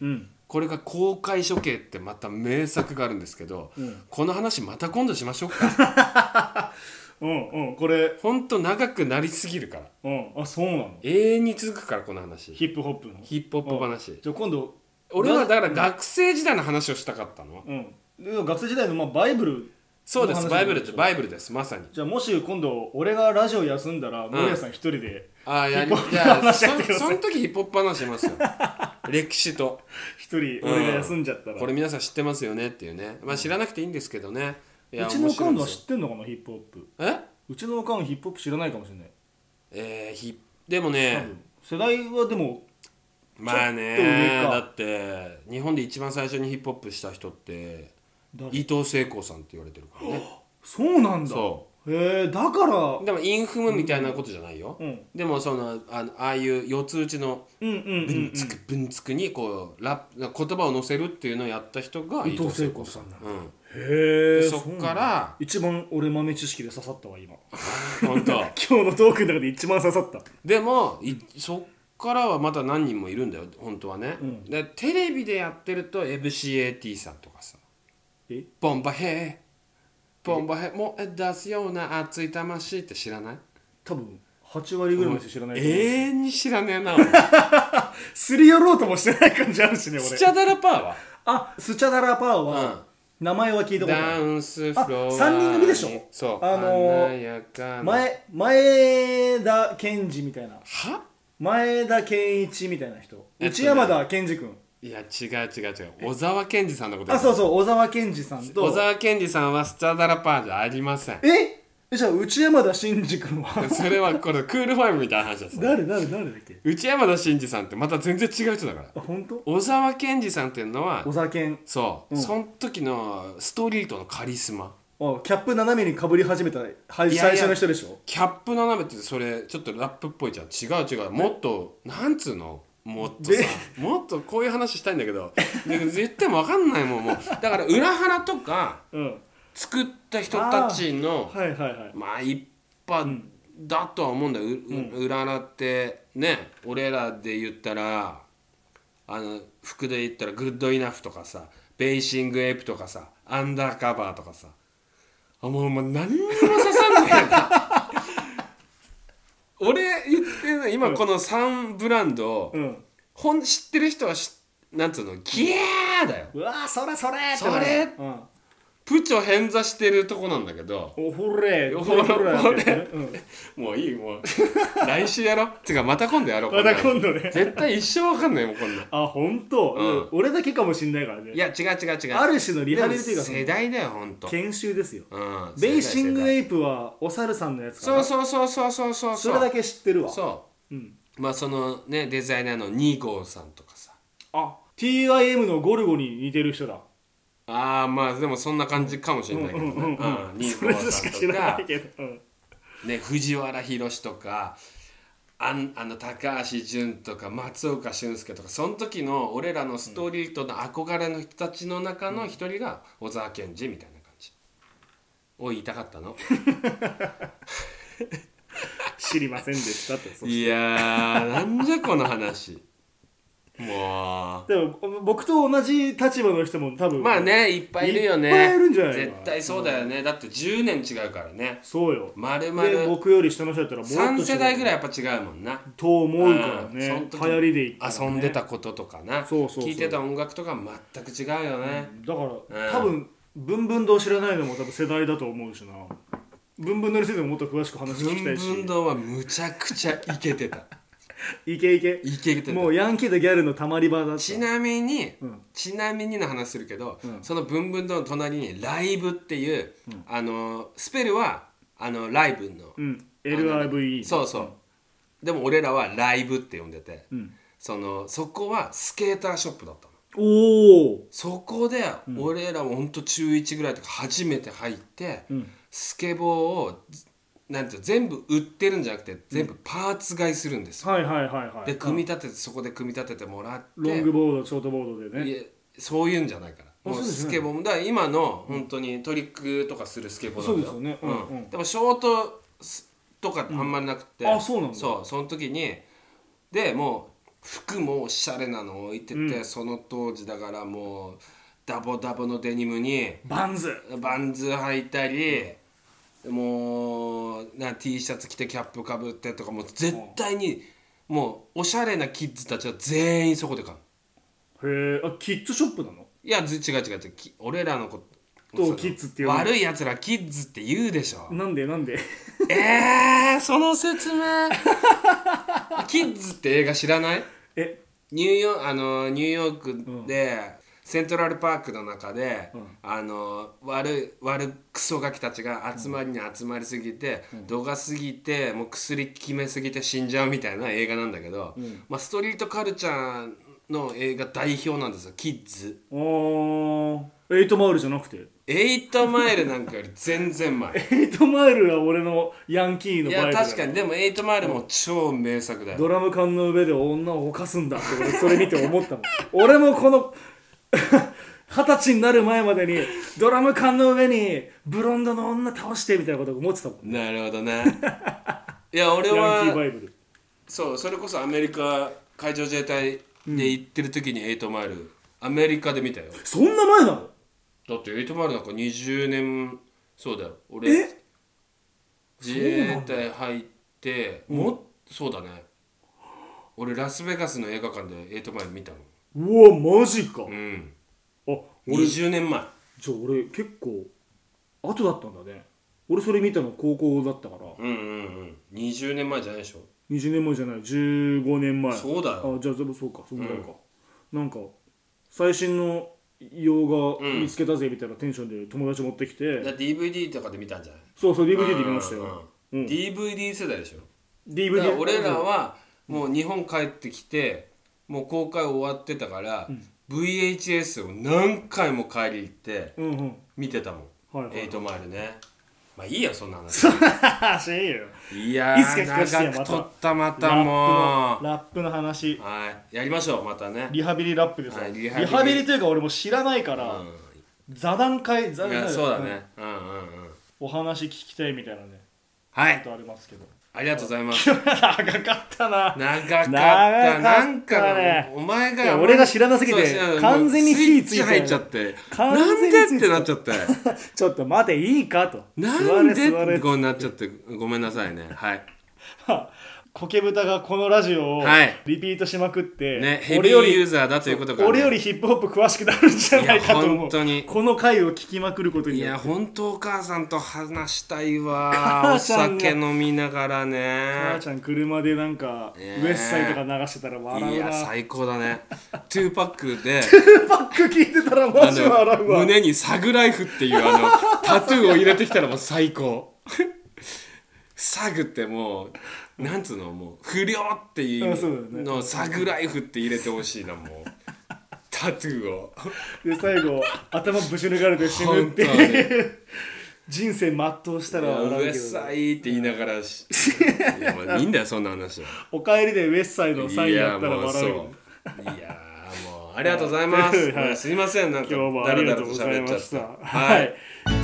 うん。これが公開処刑ってまた名作があるんですけど、うん。この話また今度しましょうか うんうんこれ。ほんと長くなりすぎるから。うん。あそうなの？永遠に続くからこの話。ヒップホップの？ヒップホップ話。じゃあ今度俺はだから学生時代の話をしたかったの。うん。で学生時代のまあバイブルそうです。バイブルです。バイブルです。まさに。じゃあもし今度俺がラジオ休んだら森谷さん一人でああやりヒップホップじゃあそその時ヒップホップ話しますよ。歴史と。一人俺が休んじゃったら。これ皆さん知ってますよねっていうね。まあ知らなくていいんですけどね。いうやちのおかんは知ってんのかなヒップホップ。え？うちのおかんヒップホップ知らないかもしれない。えー、ひでも多ね分。世代はでもまあちょっと上か。ねだって日本で一番最初にヒップホップした人って誰？伊藤聖子さんって言われてるからね。そうなんだ。そへえだから。でもインフムみたいなことじゃないよ、うん。でもそのあのああいう四つ打ちのうんうんうん文つく文つくにこうラップ言葉を載せるっていうのをやった人が伊藤聖子さんなんだ。うんへえそっから一番俺豆知識で刺さったわ今。本当。今日のトークの中で一番刺さった。でもいそっからはまた何人もいるんだよ本当はね、うん。でテレビでやってると MCAT さんとかさ。え「ボンバヘー。ボンバヘー。もう出すような熱い魂」って知らない？多分8割ぐらいの人知らない永遠に知らねえな。俺 すり寄ろうともしてない感じあるしね俺。スチャダラパーは？あスチャダラパーは、名前は聞いたことダンスフロアあ三人組でしょ？そう。あの前前田健二みたいな。は？前田健一みたいな人。内山田健二君。いや違う違う違う。小沢健二さんのことあそうそう小沢健二さんと。小沢健二さんはスチャダラパーじゃありません。え？じゃあ内山田真二君は？それはこれクールファイブみたいな話です誰誰誰だっけ？内山田真二さんってまた全然違う人だから。あ本当？小沢健二さんっていうのは小沢健。そう、うん。その時のストリートのカリスマ。あキャップ斜めにかぶり始めた最初の人でしょ？キャップ斜めってそれちょっとラップっぽいじゃん。違う違う。もっとなんつうの？もっとさで？もっとこういう話したいんだけど。で絶対わかんないもんもう。だから裏腹とか うん作った人たちのはいはいはい。まあ一派だとは思うんだよ、うう裏腹ってね俺らで言ったらあの服で言ったらグッドイナフとかさベーシングエイプとかさアンダーカバーとかさ。あもうもう何にも刺さんねえな。俺言ってるの今この3ブランド、うん。ほん知ってる人はしなんつうのギャーだよ。うわーそれそれってそれうんプチョ偏座してるとこなんだけど。おほれ。おほれ。ほれ。うん。もういいもう。来週やろう。てかまた今度やろう。また今度ね。絶対一生わかんないもんこんなんあ本当、うん。うん。俺だけかもしんないからね。いや違う違う違う。ある種のリハビリというか世代だよほんと。研修ですよ。うんベーシングエイプはお猿さんのやつかな。そうそうそうそうそうそう。それだけ知ってるわ。そう。うん。まあそのねデザイナーの2号さんとかさ。あ TIM のゴルゴに似てる人だああまあでもそんな感じかもしれないけどね。うんうんうんうん。2それしか知らなかいけど、うんね藤原宏とかあんあの高橋純とか松岡俊介とかその時の俺らのストリートの憧れの人たちの中の一人が小沢健二みたいな感じ。を言いたかったの？知りませんでしたってそいやーなんじゃこの話もでも僕と同じ立場の人も多分うまあねいっぱいいるよね。いっぱいいるんじゃないか絶対そうだよね、だって10年違うからね。そうよ。丸で々僕より下の人だったらもっと違う。3世代ぐらいやっぱ違うもんな。と思うからうん。ね流行りでい遊んでたこととかな。そうそうそう。聞いてた音楽とか全く違うよね、だから、うん。多分ブンブン堂知らないのも多分世代だと思うしな。ブンブン堂についてももっと詳しく話ブン聞きたいし。ブン堂はむちゃくちゃイケてたいけいけイケてたもうヤンキーとギャルのたまり場だった。ちなみに、うん。ちなみにの話するけど、うん。そのブンブン堂の隣にライブっていう、あのスペルはあのライブの、うん。LIVE そうそう、でも俺らはライブって呼んでて、うん。そのそこはスケーターショップだったの。おおそこで俺らもほんと中1ぐらいとか初めて入って、うん。スケボーをずなんて全部売ってるんじゃなくて全部パーツ買いするんですよ、はいはいはいはい。で組み立ててそこで組み立ててもらって。ロングボードショートボードでね。いえそういうんじゃないから。もうあそうですね。スケボーもだから今の本当にトリックとかするスケボーなんだよ。そうですよね。うんうん。でもショートスとかあんまりなくて、あそうなんだ。そうその時に。でもう服もおしゃれなの置いてて、その当時だからもうダボダボのデニムにバンズ。バンズ履いたり、もうな T シャツ着てキャップかぶってとかもう絶対にもうおしゃれなキッズたちは全員そこで買う。へえあキッズショップなの？いやず違う違う違う。き俺らのこととキッズって悪いやつらキッズって言うでしょ。なんで？なんで？えー、その説明。キッズって映画知らない？え？ニューヨーあのニューヨークで、セントラルパークの中で、うん。あの悪い悪クソガキたちが集まりに集まりすぎて、度が過ぎてもう薬決めすぎて死んじゃうみたいな映画なんだけど、まあ、ストリートカルチャーの映画代表なんですよキッズ。エイトマイルじゃなくて？エイトマイルなんかより全然前。エイトマイルは俺のヤンキーのいバイブだよ。や確かに。でもエイトマイルも超名作だよ。ドラム缶の上で女を犯すんだって俺それ見て思ったもん。俺もこの二十歳になる前までにドラム缶の上にブロンドの女倒してみたいなこと思ってたもんなるほどね。いや 俺はイブル。そうそれこそアメリカ海上自衛隊で行ってる時にエイトマイル、アメリカで見たよ。そんな前なの？だってエイトマイルなんか20年そうだよ。俺え？自衛隊入ってもっそうだね。俺ラスベガスの映画館でエイトマイル見たのうわマジか、うん。あ俺20年前。じゃあ俺結構後だったんだね。俺それ見たの高校だったから。うんうんうん。20年前じゃないでしょ。20年前じゃない。15年前。そうだよ。あじゃあ全部そうか。そんぐらいか、なんか最新の洋画見つけたぜみたいなテンションで友達持ってきて、だ DVD とかで見たんじゃないそうそう DVD で見ましたよ、うんうんうん。DVD 世代でしょ。DVD ら俺らはもう日本帰ってきてもう公開終わってたから、VHS を何回も帰り行ってうんうん。見てたもん、はいはいエイトマイルね。まあいいよそんな話。しいよ。いやー長く撮ったまラたもップのラップの話。うはい。やりましょうまたね。リハビリラップですよ、はいリリ。ハビリというか俺も知らないから、う座談会座談会そうだね。うんうんうん。お話聞きたいみたいなね。はい。ありますけどありがとうございます。長かったな。長かった。なんかお前が俺が知らなすぎて完全に火ついて入っちゃって。完なんでってなっちゃって。ちょっと待ていいかと。なんで座れ座れ。こうなっちゃって。ごめんなさいね。はい 苔豚がこのラジオをはい。リピートしまくって、ねヘビー俺よりユーザーだということがね俺よりヒップホップ詳しくなるんじゃないかといや思う本当に。この回を聞きまくることにいや本当お母さんと話したいわ。お酒飲みながら母ねちゃん車でなんか、ね。ウエッサイとか流してたら笑いうやな最高だね。2パックで。バック聞いてたらマあジ笑のうわ。胸にサグライフっていうあのタトゥーを入れてきたらもう最高サグってもうなんつうのもう不良っていうのサグライフって入れてほしいなもう。タトゥーを。で最後頭ぶち抜かれて死ぬっていう。人生全うしたら笑ウエッうけどサイって言いながらしいやまあいいんだよそんな話はお帰りでウエッサイのサインやったら笑ういやもうそういやもうありがとうございます、はい。すいませんなんかダラダラと喋っちゃったはい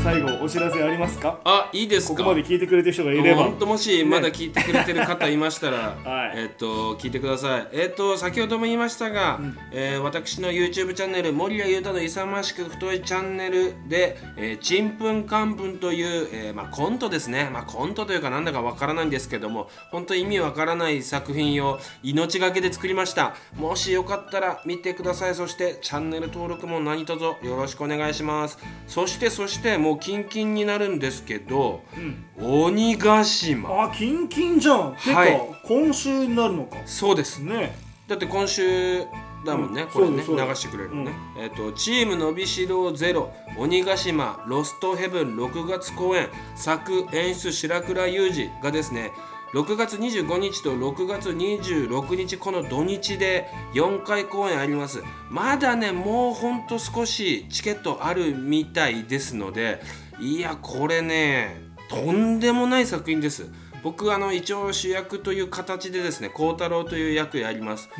最後お知らせありますか？あいいですか？ここまで聞いてくれてる人がいれば。本当もしまだ聞いてくれてる方いましたら、はい。えっと聞いてください。えっと先ほども言いましたが、えー私の YouTube チャンネル森谷裕太の勇ましく太いチャンネルで「えーちんぷんかんぷん」という、えーまあ、コントですね、まあ、コントというかなんだかわからないんですけども本当意味わからない作品を命がけで作りました。もしよかったら見てください。そしてチャンネル登録も何卒よろしくお願いします。そしてそしてもうキンキンになるんですけど、鬼ヶ島。あキンキンじゃん、てかはい。今週になるのか。そうです。ね。だって今週だもんね、うん。これね流してくれるのね、えっ、とチームのびしろゼロ鬼ヶ島ロストヘブン6月公演作演出白倉裕二がですね6月25日と6月26日この土日で4回公演あります。まだねもうほんと少しチケットあるみたいですのでいやこれねとんでもない作品です。僕あの一応主役という形でですね孝太郎という役やります、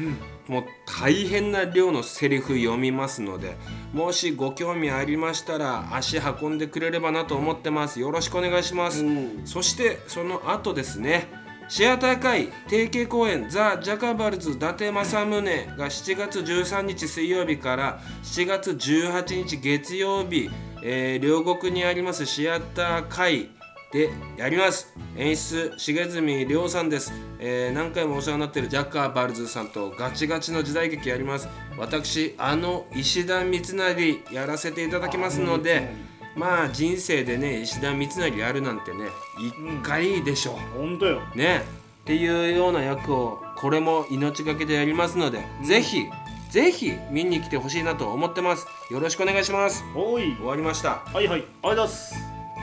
もう大変な量のセリフ読みますのでもしご興味ありましたら足運んでくれればなと思ってます。よろしくお願いします。そしてその後ですねシアター会定期公演ザ・ジャカバルズ伊達政宗が7月13日水曜日から7月18日月曜日、えー両国にありますシアター会でやります。演出重住亮さんです、えー何回もお世話になっているジャカバルズさんとガチガチの時代劇やります。私あの石田三成やらせていただきますのでまあ人生でね石田三成やるなんてね一回でしょ。う、本当よ。ね。っていうような役をこれも命がけでやりますので、ぜひぜひ見に来てほしいなと思ってます。よろしくお願いします。おい。終わりました。はいはい。ありがとうございます。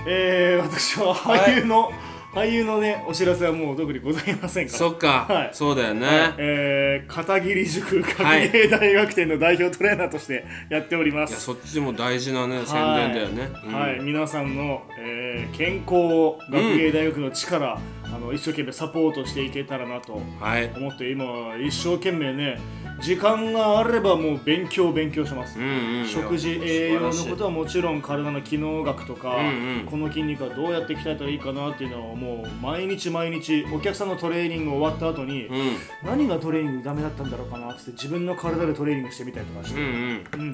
えー、私は俳優の、俳優のねお知らせはもう特にございませんから。そっか、はい。そうだよね、えー、片桐塾学芸大学店の代表トレーナーとしてやっております、いやそっちも大事なね宣伝だよね、うん。はい、皆さんの、えー健康を学芸大学の力、あの一生懸命サポートしていけたらなとはい。思って今一生懸命ね時間があればもう勉強勉強します、うんうん。食事栄養のことはもちろん体の機能学とか、うんうん。この筋肉はどうやって鍛えたらいいかなっていうのをもう毎日毎日お客さんのトレーニング終わった後に、うん。何がトレーニングダメだったんだろうかなって自分の体でトレーニングしてみたりとかして、うんうん。うん。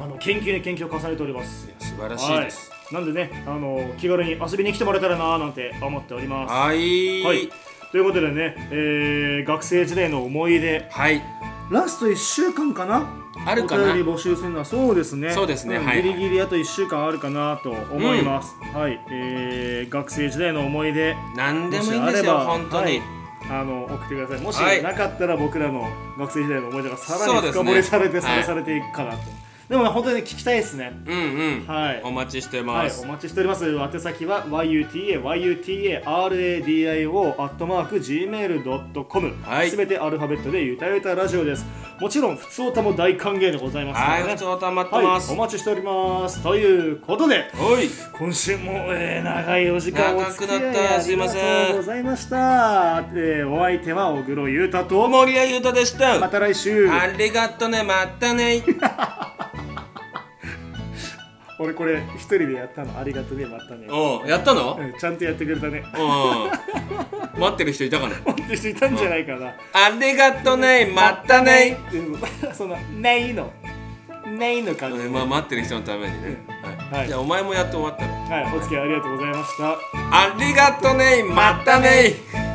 あの研究に研究を重ねております。素晴らしいです。はい、なんでねあの気軽に遊びに来てもらえたらなーなんて思っております。はい。はい。というわということでね、えー学生時代の思い出。はいラスト1週間かな？あるかな？お便り募集するのはそうですね。そうですね。んはいギリギリあと1週間あるかなと思います、はい、えー学生時代の思い出。何でもいいんですよ本当に、はい。あの送ってください。もしはい。なかったら僕らの学生時代の思い出がさらに深掘りされてはい。されていくかなと、でもね本当にね聞きたいですねうんうん、はいお待ちしてはい、ます、お待ちしております。宛先は yutayutaradio.gmail.com はいすべてアルファベットでゆたゆたラジオです。もちろん、普通歌も大歓迎でございますので、ね。はい普通歌待ってはいます、お待ちしております。ということで、おい今週も、えー長いお時間お付き合い長くなったすいませんありがとうございました。えーお相手は小黒優太と、森谷優太でした、また来週。ありがとねまたね 俺これ一人でやったの。ありがとうね、またね。おうやったの？うんちゃんとやってくれたね。うん待ってる人いたかな？って人いたんじゃないかな。ありがとねまたね。うんその「ねいの「ねいの感じ。うんまあ待ってる人のためにね、はい。はい。じゃあお前もやって終わったらはいお付き合いありがとうございました。ありがとねまたね